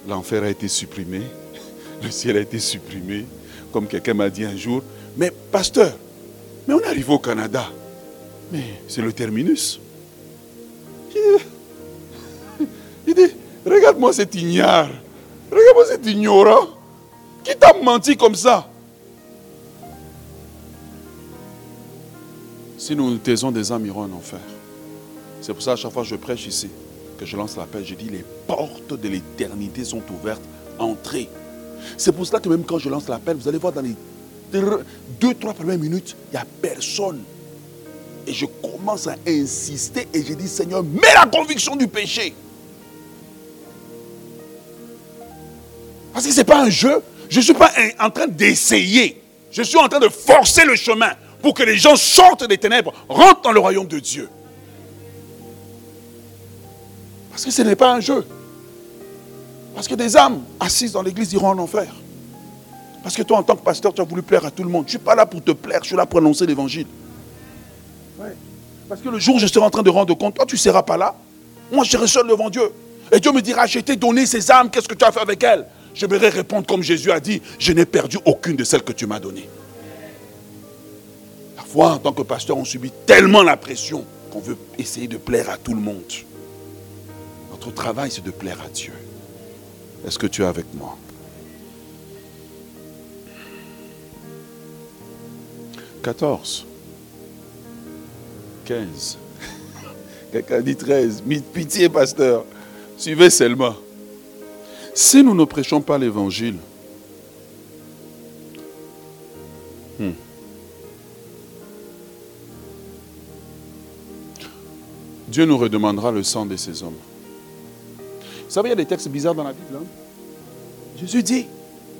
l'enfer a été supprimé, le ciel a été supprimé, comme quelqu'un m'a dit un jour, mais pasteur, mais on est arrivé au Canada. Mais c'est le terminus. Il dit, regarde-moi cet ignare. Regarde-moi cet ignorant. Qui t'a menti comme ça Si nous nous taisons des âmes, iront en enfer. C'est pour ça, à chaque fois que je prêche ici, que je lance l'appel, je dis les portes de l'éternité sont ouvertes. Entrez. C'est pour cela que même quand je lance l'appel, vous allez voir dans les deux, trois premières minutes, il n'y a personne. Et je commence à insister et je dis, Seigneur, mets la conviction du péché. Parce que ce n'est pas un jeu. Je ne suis pas en train d'essayer. Je suis en train de forcer le chemin pour que les gens sortent des ténèbres, rentrent dans le royaume de Dieu. Parce que ce n'est pas un jeu. Parce que des âmes assises dans l'église iront en enfer. Parce que toi, en tant que pasteur, tu as voulu plaire à tout le monde. Je ne suis pas là pour te plaire, je suis là pour annoncer l'évangile. Parce que le jour où je serai en train de rendre compte, toi, tu ne seras pas là. Moi, je serai seul devant Dieu. Et Dieu me dira, je t'ai donné ces âmes, qu'est-ce que tu as fait avec elles? Je vais répondre comme Jésus a dit, je n'ai perdu aucune de celles que tu m'as données. Parfois, en tant que pasteur, on subit tellement la pression qu'on veut essayer de plaire à tout le monde. Notre travail, c'est de plaire à Dieu. Est-ce que tu es avec moi? 14. 15. Quelqu'un dit 13. Pitié, pasteur. Suivez seulement. Si nous ne prêchons pas l'évangile, hmm. Dieu nous redemandera le sang de ces hommes. Vous savez, il y a des textes bizarres dans la Bible. Hein? Jésus dit,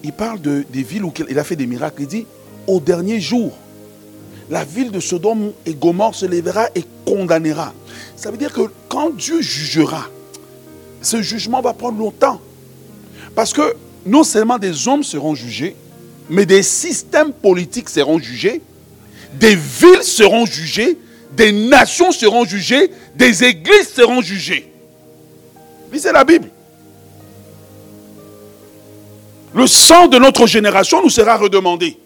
il parle de, des villes où il a fait des miracles. Il dit, au dernier jour, la ville de Sodome et Gomorre se lèvera et condamnera. Ça veut dire que quand Dieu jugera, ce jugement va prendre longtemps. Parce que non seulement des hommes seront jugés, mais des systèmes politiques seront jugés, des villes seront jugées, des nations seront jugées, des églises seront jugées. Lisez la Bible. Le sang de notre génération nous sera redemandé.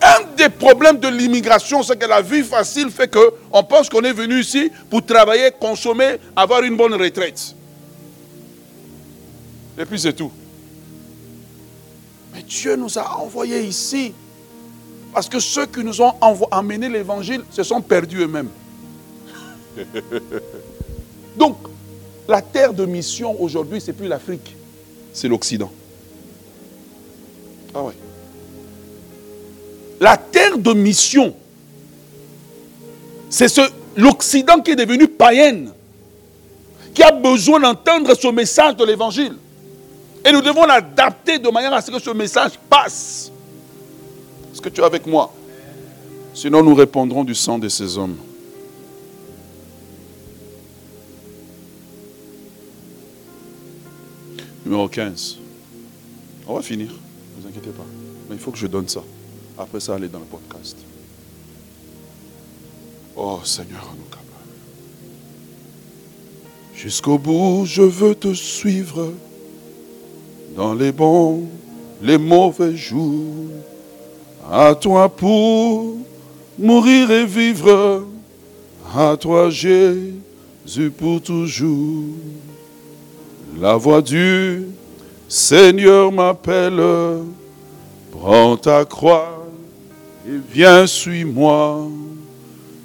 Un des problèmes de l'immigration, c'est que la vie facile fait qu'on pense qu'on est venu ici pour travailler, consommer, avoir une bonne retraite. Et puis c'est tout. Mais Dieu nous a envoyés ici. Parce que ceux qui nous ont amené l'évangile se sont perdus eux-mêmes. Donc, la terre de mission aujourd'hui, c'est plus l'Afrique, c'est l'Occident. Ah ouais. La terre de mission, c'est ce, l'Occident qui est devenu païenne, qui a besoin d'entendre ce message de l'Évangile. Et nous devons l'adapter de manière à ce que ce message passe. Est-ce que tu es avec moi? Sinon, nous répondrons du sang de ces hommes. Numéro 15. On va finir, ne vous inquiétez pas. Mais il faut que je donne ça. Après ça, aller dans le podcast. Oh Seigneur, nous capable. Jusqu'au bout, je veux te suivre dans les bons, les mauvais jours. À toi pour mourir et vivre. À toi, Jésus, pour toujours. La voix du Seigneur m'appelle. Prends ta croix et viens, suis-moi.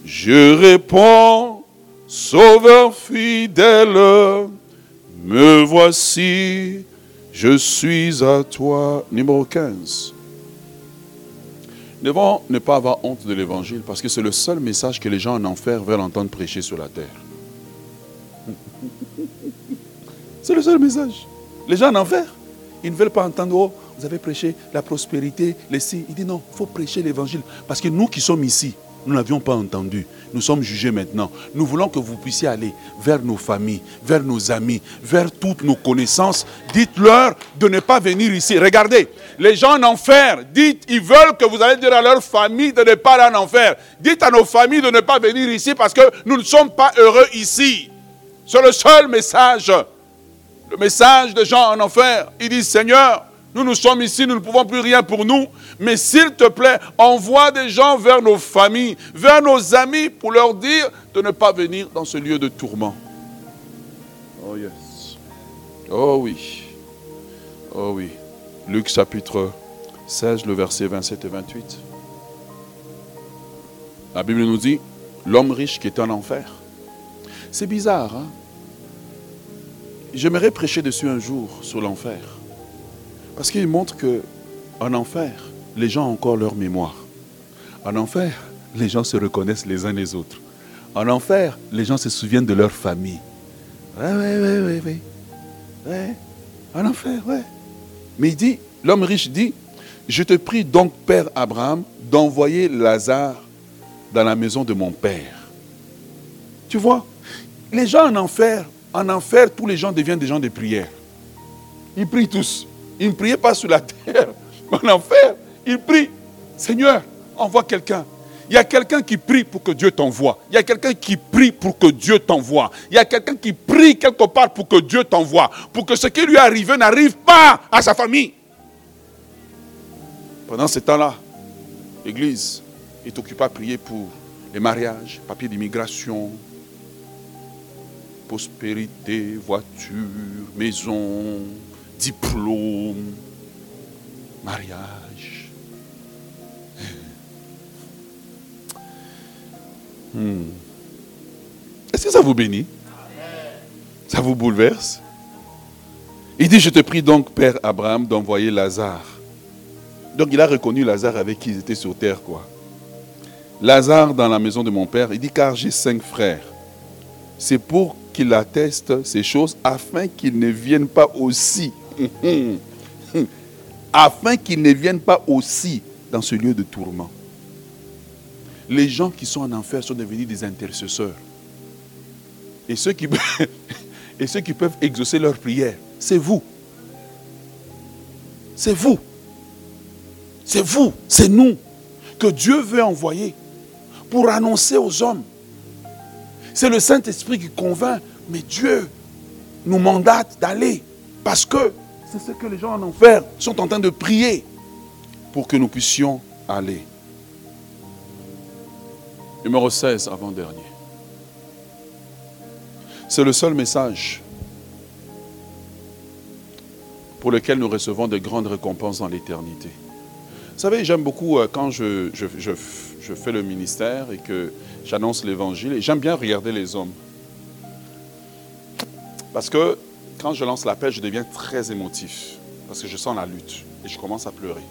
Je réponds, Sauveur fidèle, me voici, je suis à toi. Numéro 15. Nous devons ne pas avoir honte de l'évangile parce que c'est le seul message que les gens en enfer veulent entendre prêcher sur la terre. C'est le seul message. Les gens en enfer, ils ne veulent pas entendre, oh, vous avez prêché la prospérité, les signes. Il dit non, il faut prêcher l'évangile. Parce que nous qui sommes ici, nous n'avions pas entendu. Nous sommes jugés maintenant. Nous voulons que vous puissiez aller vers nos familles, vers nos amis, vers toutes nos connaissances. Dites-leur de ne pas venir ici. Regardez, les gens en enfer, dites, ils veulent que vous allez dire à leur famille de ne pas aller en enfer. Dites à nos familles de ne pas venir ici parce que nous ne sommes pas heureux ici. C'est le seul message. Le message des gens en enfer. Ils disent, Seigneur, nous, nous sommes ici, nous ne pouvons plus rien pour nous. Mais s'il te plaît, envoie des gens vers nos familles, vers nos amis, pour leur dire de ne pas venir dans ce lieu de tourment. Oh yes. Oh oui. Oh oui. Luc chapitre 16, le verset 27 et 28. La Bible nous dit, l'homme riche qui est en enfer. C'est bizarre, hein? J'aimerais prêcher dessus un jour sur l'enfer. Parce qu'il montre que en enfer, les gens ont encore leur mémoire. En enfer, les gens se reconnaissent les uns les autres. En enfer, les gens se souviennent de leur famille. Oui, oui, oui, oui. Ouais. En enfer, ouais. Mais il dit, l'homme riche dit, je te prie donc, Père Abraham, d'envoyer Lazare dans la maison de mon Père. Tu vois, les gens en enfer, en enfer, tous les gens deviennent des gens de prière. Ils prient tous. Ils ne priaient pas sur la terre, mais en enfer. Ils prient. Seigneur, envoie quelqu'un. Il y a quelqu'un qui prie pour que Dieu t'envoie. Il y a quelqu'un qui prie pour que Dieu t'envoie. Il y a quelqu'un qui prie quelque part pour que Dieu t'envoie. Pour que ce qui lui est arrivé n'arrive pas à sa famille. Pendant ce temps-là, l'Église est occupée à prier pour les mariages, papiers d'immigration, prospérité, voiture, maison, diplôme, mariage. Hmm. Est-ce que ça vous bénit? Ça vous bouleverse? Il dit, je te prie donc, Père Abraham, d'envoyer Lazare. Donc il a reconnu Lazare avec qui ils étaient sur terre, quoi. Lazare dans la maison de mon père, il dit, car j'ai cinq frères. C'est pour qu'il atteste ces choses afin qu'ils ne viennent pas aussi. afin qu'ils ne viennent pas aussi dans ce lieu de tourment. Les gens qui sont en enfer sont devenus des intercesseurs. Et ceux qui, et ceux qui peuvent exaucer leurs prières, c'est vous. C'est vous. C'est vous, c'est nous que Dieu veut envoyer pour annoncer aux hommes. C'est le Saint-Esprit qui convainc, mais Dieu nous mandate d'aller parce que c'est ce que les gens en enfer sont en train de prier pour que nous puissions aller. Numéro 16, avant-dernier. C'est le seul message pour lequel nous recevons de grandes récompenses dans l'éternité. Vous savez, j'aime beaucoup euh, quand je, je, fais le ministère et que j'annonce l'évangile, et j'aime bien regarder les hommes. Parce que quand je lance l'appel, je deviens très émotif, parce que je sens la lutte, et je commence à pleurer.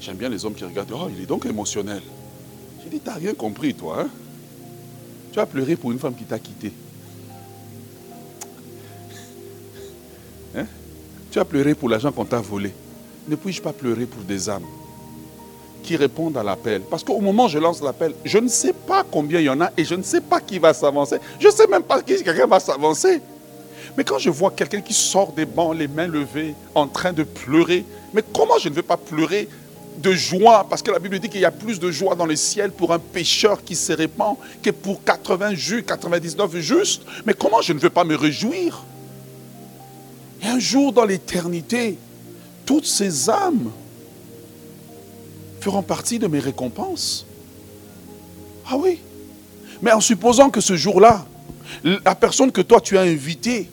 J'aime bien les hommes qui regardent, oh, il est donc émotionnel. J'ai dit, tu n'as rien compris, toi. Hein? Tu as pleuré pour une femme qui t'a quitté. Hein? Tu as pleuré pour l'argent qu'on t'a volé. Ne puis-je pas pleurer pour des âmes? Qui répondent à l'appel. Parce qu'au moment où je lance l'appel, je ne sais pas combien il y en a et je ne sais pas qui va s'avancer. Je ne sais même pas qui quelqu'un va s'avancer. Mais quand je vois quelqu'un qui sort des bancs, les mains levées, en train de pleurer, mais comment je ne vais pas pleurer de joie? Parce que la Bible dit qu'il y a plus de joie dans le ciel pour un pécheur qui se répand que pour 80 jus, 99 justes. Mais comment je ne veux pas me réjouir? Et un jour dans l'éternité, toutes ces âmes feront partie de mes récompenses. Ah oui. Mais en supposant que ce jour-là, la personne que toi tu as invitée,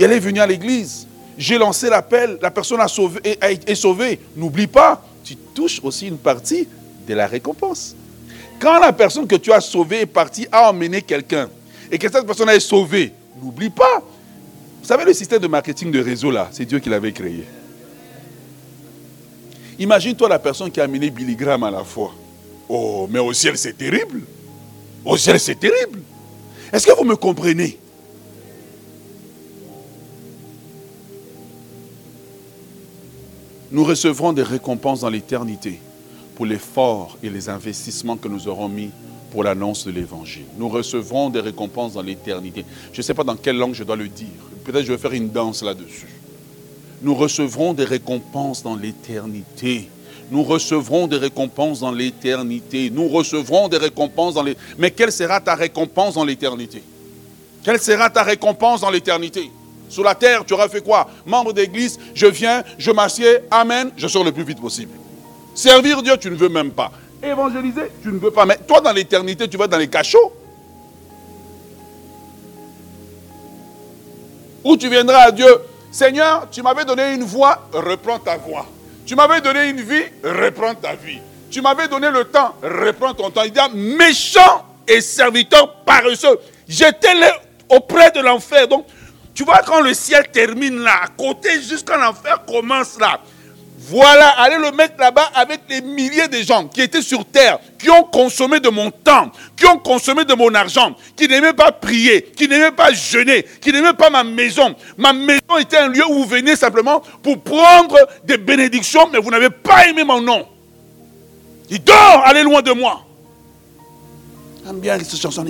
elle est venue à l'église. J'ai lancé l'appel, la personne a sauvé, est, sauvée. N'oublie pas, tu touches aussi une partie de la récompense. Quand la personne que tu as sauvée est partie, a emmené quelqu'un, et que cette personne est sauvée, n'oublie pas. Vous savez, le système de marketing de réseau là, c'est Dieu qui l'avait créé. Imagine-toi la personne qui a amené Billy Graham à la foi. Oh, mais au ciel, c'est terrible. Au ciel, c'est terrible. Est-ce que vous me comprenez? Nous recevrons des récompenses dans l'éternité pour l'effort et les investissements que nous aurons mis pour l'annonce de l'évangile. Nous recevrons des récompenses dans l'éternité. Je ne sais pas dans quelle langue je dois le dire. Peut-être je vais faire une danse là-dessus. Nous recevrons des récompenses dans l'éternité. Nous recevrons des récompenses dans l'éternité. Nous recevrons des récompenses dans l'éternité. Mais quelle sera ta récompense dans l'éternité? Quelle sera ta récompense dans l'éternité? Sur la terre, tu auras fait quoi? Membre d'église, je viens, je m'assieds, amen, je sors le plus vite possible. Servir Dieu, tu ne veux même pas. Évangéliser, tu ne veux pas. Mais toi, dans l'éternité, tu vas dans les cachots. Où tu viendras à Dieu, Seigneur, tu m'avais donné une voix, reprends ta voix. Tu m'avais donné une vie, reprends ta vie. Tu m'avais donné le temps, reprends ton temps. Il dit, méchant et serviteur paresseux. J'étais là auprès de l'enfer. Donc, tu vois, quand le ciel termine là, à côté, jusqu'à l'enfer commence là. Voilà, allez le mettre là-bas avec les milliers de gens qui étaient sur terre, qui ont consommé de mon temps, qui ont consommé de mon argent, qui n'aimaient pas prier, qui n'aimaient pas jeûner, qui n'aimaient pas ma maison. Ma maison était un lieu où vous venez simplement pour prendre des bénédictions, mais vous n'avez pas aimé mon nom. Il dort, allez loin de moi. J'aime bien cette chanson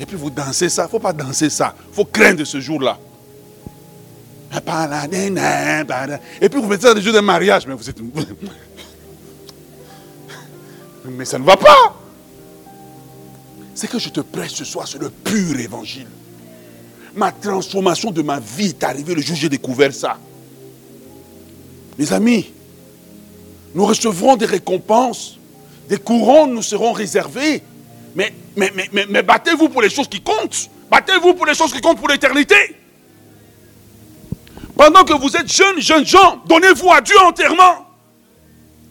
Et puis vous dansez ça. Il ne faut pas danser ça. Il faut craindre ce jour-là. Et puis vous mettez ça des jours de mariage, mais vous êtes. Mais ça ne va pas. C'est que je te prêche ce soir sur le pur évangile. Ma transformation de ma vie est arrivée le jour où j'ai découvert ça. Mes amis, nous recevrons des récompenses, des couronnes nous seront réservées. Mais, mais, mais, mais battez-vous pour les choses qui comptent. Battez-vous pour les choses qui comptent pour l'éternité. Pendant que vous êtes jeunes, jeunes gens, donnez-vous à Dieu entièrement.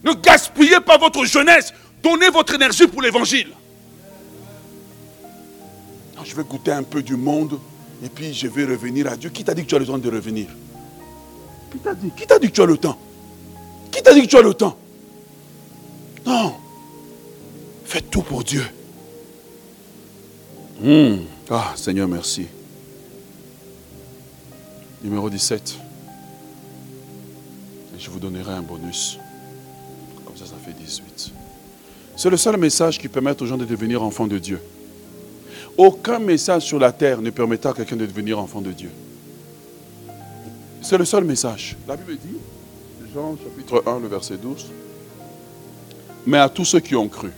Ne gaspillez pas votre jeunesse. Donnez votre énergie pour l'évangile. Je vais goûter un peu du monde et puis je vais revenir à Dieu. Qui t'a dit que tu as le temps de revenir? Qui t'a dit? Qui t'a dit que tu as le temps? Qui t'a dit que tu as le temps? Non. Faites tout pour Dieu. Hmm. Ah, Seigneur, merci. Numéro 17. Et je vous donnerai un bonus. Comme ça, ça fait 18. C'est le seul message qui permet aux gens de devenir enfants de Dieu. Aucun message sur la terre ne permettra à quelqu'un de devenir enfant de Dieu. C'est le seul message. La Bible dit, Jean chapitre 1, le verset 12, mais à tous ceux qui ont cru,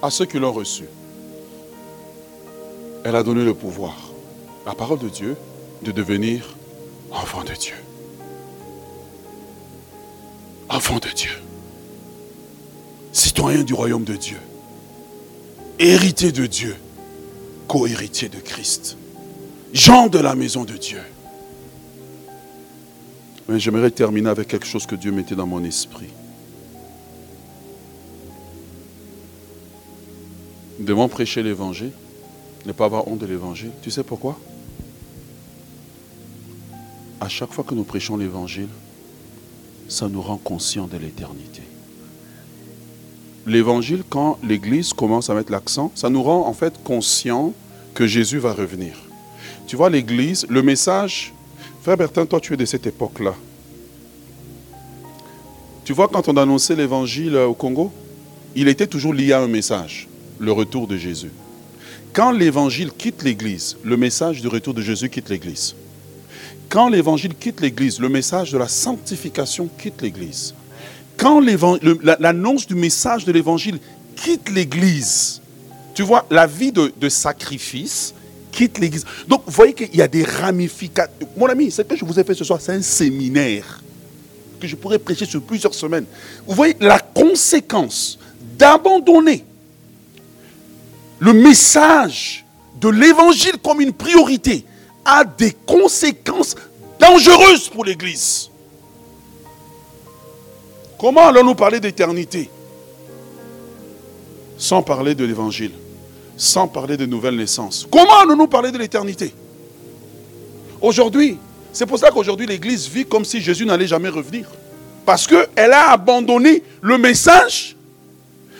à ceux qui l'ont reçu, elle a donné le pouvoir, la parole de Dieu, de devenir enfant de Dieu. Enfant de Dieu. Citoyen du royaume de Dieu. Héritier de Dieu. Co-héritier de Christ. Jean de la maison de Dieu. Mais j'aimerais terminer avec quelque chose que Dieu mettait dans mon esprit. Nous devons prêcher l'évangile, ne pas avoir honte de l'évangile. Tu sais pourquoi? À chaque fois que nous prêchons l'évangile, ça nous rend conscients de l'éternité. L'évangile, quand l'Église commence à mettre l'accent, ça nous rend en fait conscients que Jésus va revenir. Tu vois, l'Église, le message, frère Bertin, toi tu es de cette époque-là. Tu vois, quand on annonçait l'évangile au Congo, il était toujours lié à un message, le retour de Jésus. Quand l'évangile quitte l'église, le message du retour de Jésus quitte l'église. Quand l'évangile quitte l'église, le message de la sanctification quitte l'église. Quand l'annonce du message de l'évangile quitte l'église, tu vois, la vie de, sacrifice quitte l'église. Donc, vous voyez qu'il y a des ramifications. Mon ami, ce que je vous ai fait ce soir, c'est un séminaire que je pourrais prêcher sur plusieurs semaines. Vous voyez la conséquence d'abandonner le message de l'évangile comme une priorité a des conséquences dangereuses pour l'Église. Comment allons-nous parler d'éternité sans parler de l'évangile, sans parler de nouvelle naissance Comment allons-nous parler de l'éternité? Aujourd'hui, c'est pour ça qu'aujourd'hui l'Église vit comme si Jésus n'allait jamais revenir. Parce qu'elle a abandonné le message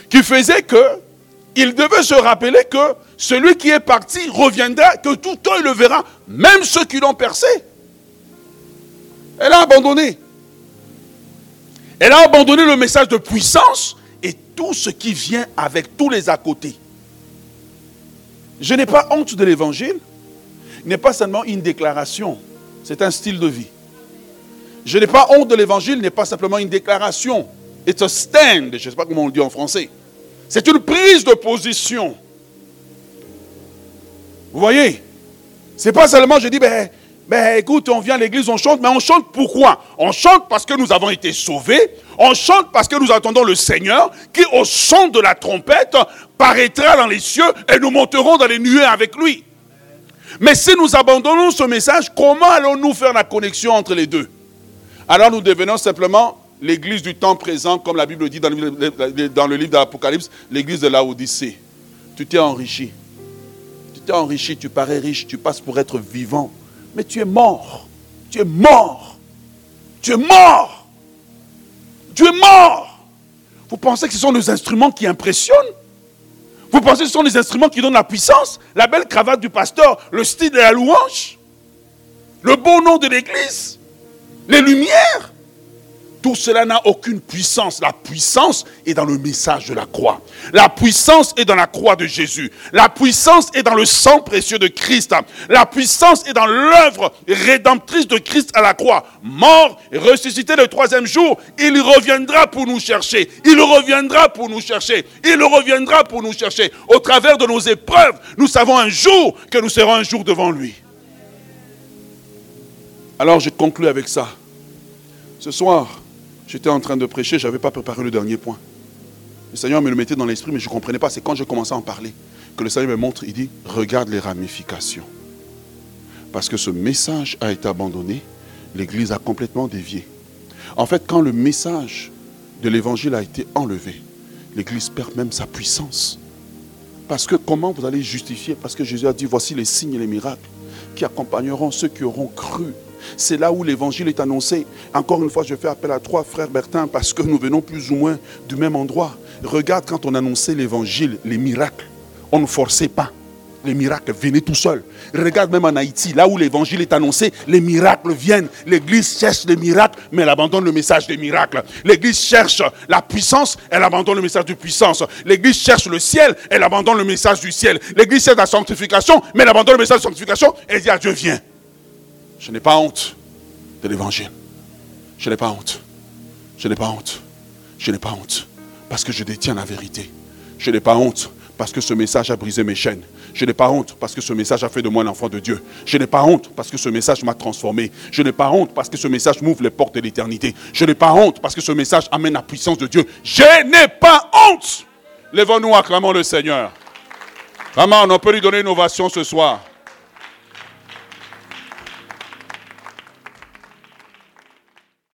qui faisait que il devait se rappeler que celui qui est parti reviendra, que tout œil le verra, même ceux qui l'ont percé. Elle a abandonné. Elle a abandonné le message de puissance et tout ce qui vient avec tous les à côté. Je n'ai pas honte de l'évangile. Il n'est pas seulement une déclaration, c'est un style de vie. Je n'ai pas honte de l'évangile, n'est pas simplement une déclaration. It's a stand, je ne sais pas comment on le dit en français. C'est une prise de position. Vous voyez? C'est pas seulement je dis, ben, ben écoute, on vient à l'église, on chante, mais on chante pourquoi? On chante parce que nous avons été sauvés, on chante parce que nous attendons le Seigneur qui, au son de la trompette, paraîtra dans les cieux et nous monterons dans les nuées avec lui. Mais si nous abandonnons ce message, comment allons-nous faire la connexion entre les deux? Alors nous devenons simplement l'église du temps présent, comme la Bible dit dans le, livre de l'Apocalypse, l'église de Laodicée. Tu t'es enrichi. Tu t'es enrichi, tu parais riche, tu passes pour être vivant. Mais tu es mort. Tu es mort. Tu es mort. Tu es mort. Vous pensez que ce sont les instruments qui impressionnent? Vous pensez que ce sont les instruments qui donnent la puissance? La belle cravate du pasteur, le style de la louange? Le beau nom de l'église? Les lumières? Tout cela n'a aucune puissance. La puissance est dans le message de la croix. La puissance est dans la croix de Jésus. La puissance est dans le sang précieux de Christ. La puissance est dans l'œuvre rédemptrice de Christ à la croix. Mort ressuscité le troisième jour, il reviendra pour nous chercher. Il reviendra pour nous chercher. Il reviendra pour nous chercher. Au travers de nos épreuves, nous savons un jour que nous serons un jour devant lui. Alors je conclue avec ça. Ce soir, J'étais en train de prêcher, je n'avais pas préparé le dernier point. Le Seigneur me le mettait dans l'esprit, mais je ne comprenais pas. C'est quand j'ai commencé à en parler que le Seigneur me montre, il dit, regarde les ramifications. Parce que ce message a été abandonné, l'Église a complètement dévié. En fait, quand le message de l'Évangile a été enlevé, l'Église perd même sa puissance. Parce que comment vous allez justifier? Parce que Jésus a dit, voici les signes et les miracles qui accompagneront ceux qui auront cru c'est là où l'évangile est annoncé. Encore une fois, je fais appel à trois frères Bertin parce que nous venons plus ou moins du même endroit. Regarde quand on annonçait l'évangile, les miracles, on ne forçait pas. Les miracles venaient tout seuls. Regarde même en Haïti, là où l'évangile est annoncé, les miracles viennent. L'église cherche les miracles, mais elle abandonne le message des miracles. L'église cherche la puissance, elle abandonne le message de puissance. L'église cherche le ciel, elle abandonne le message du ciel. L'église cherche la sanctification, mais elle abandonne le message de sanctification. Elle dit à Dieu, viens. Je n'ai pas honte de l'évangile. Je n'ai pas honte. Je n'ai pas honte. Je n'ai pas honte. Parce que je détiens la vérité. Je n'ai pas honte parce que ce message a brisé mes chaînes. Je n'ai pas honte parce que ce message a fait de moi l'enfant de Dieu. Je n'ai pas honte parce que ce message m'a transformé. Je n'ai pas honte parce que ce message m'ouvre les portes de l'éternité. Je n'ai pas honte parce que ce message amène la puissance de Dieu. Je n'ai pas honte. Lèvons-nous, acclamons le Seigneur. Vraiment, on peut lui donner une ovation ce soir.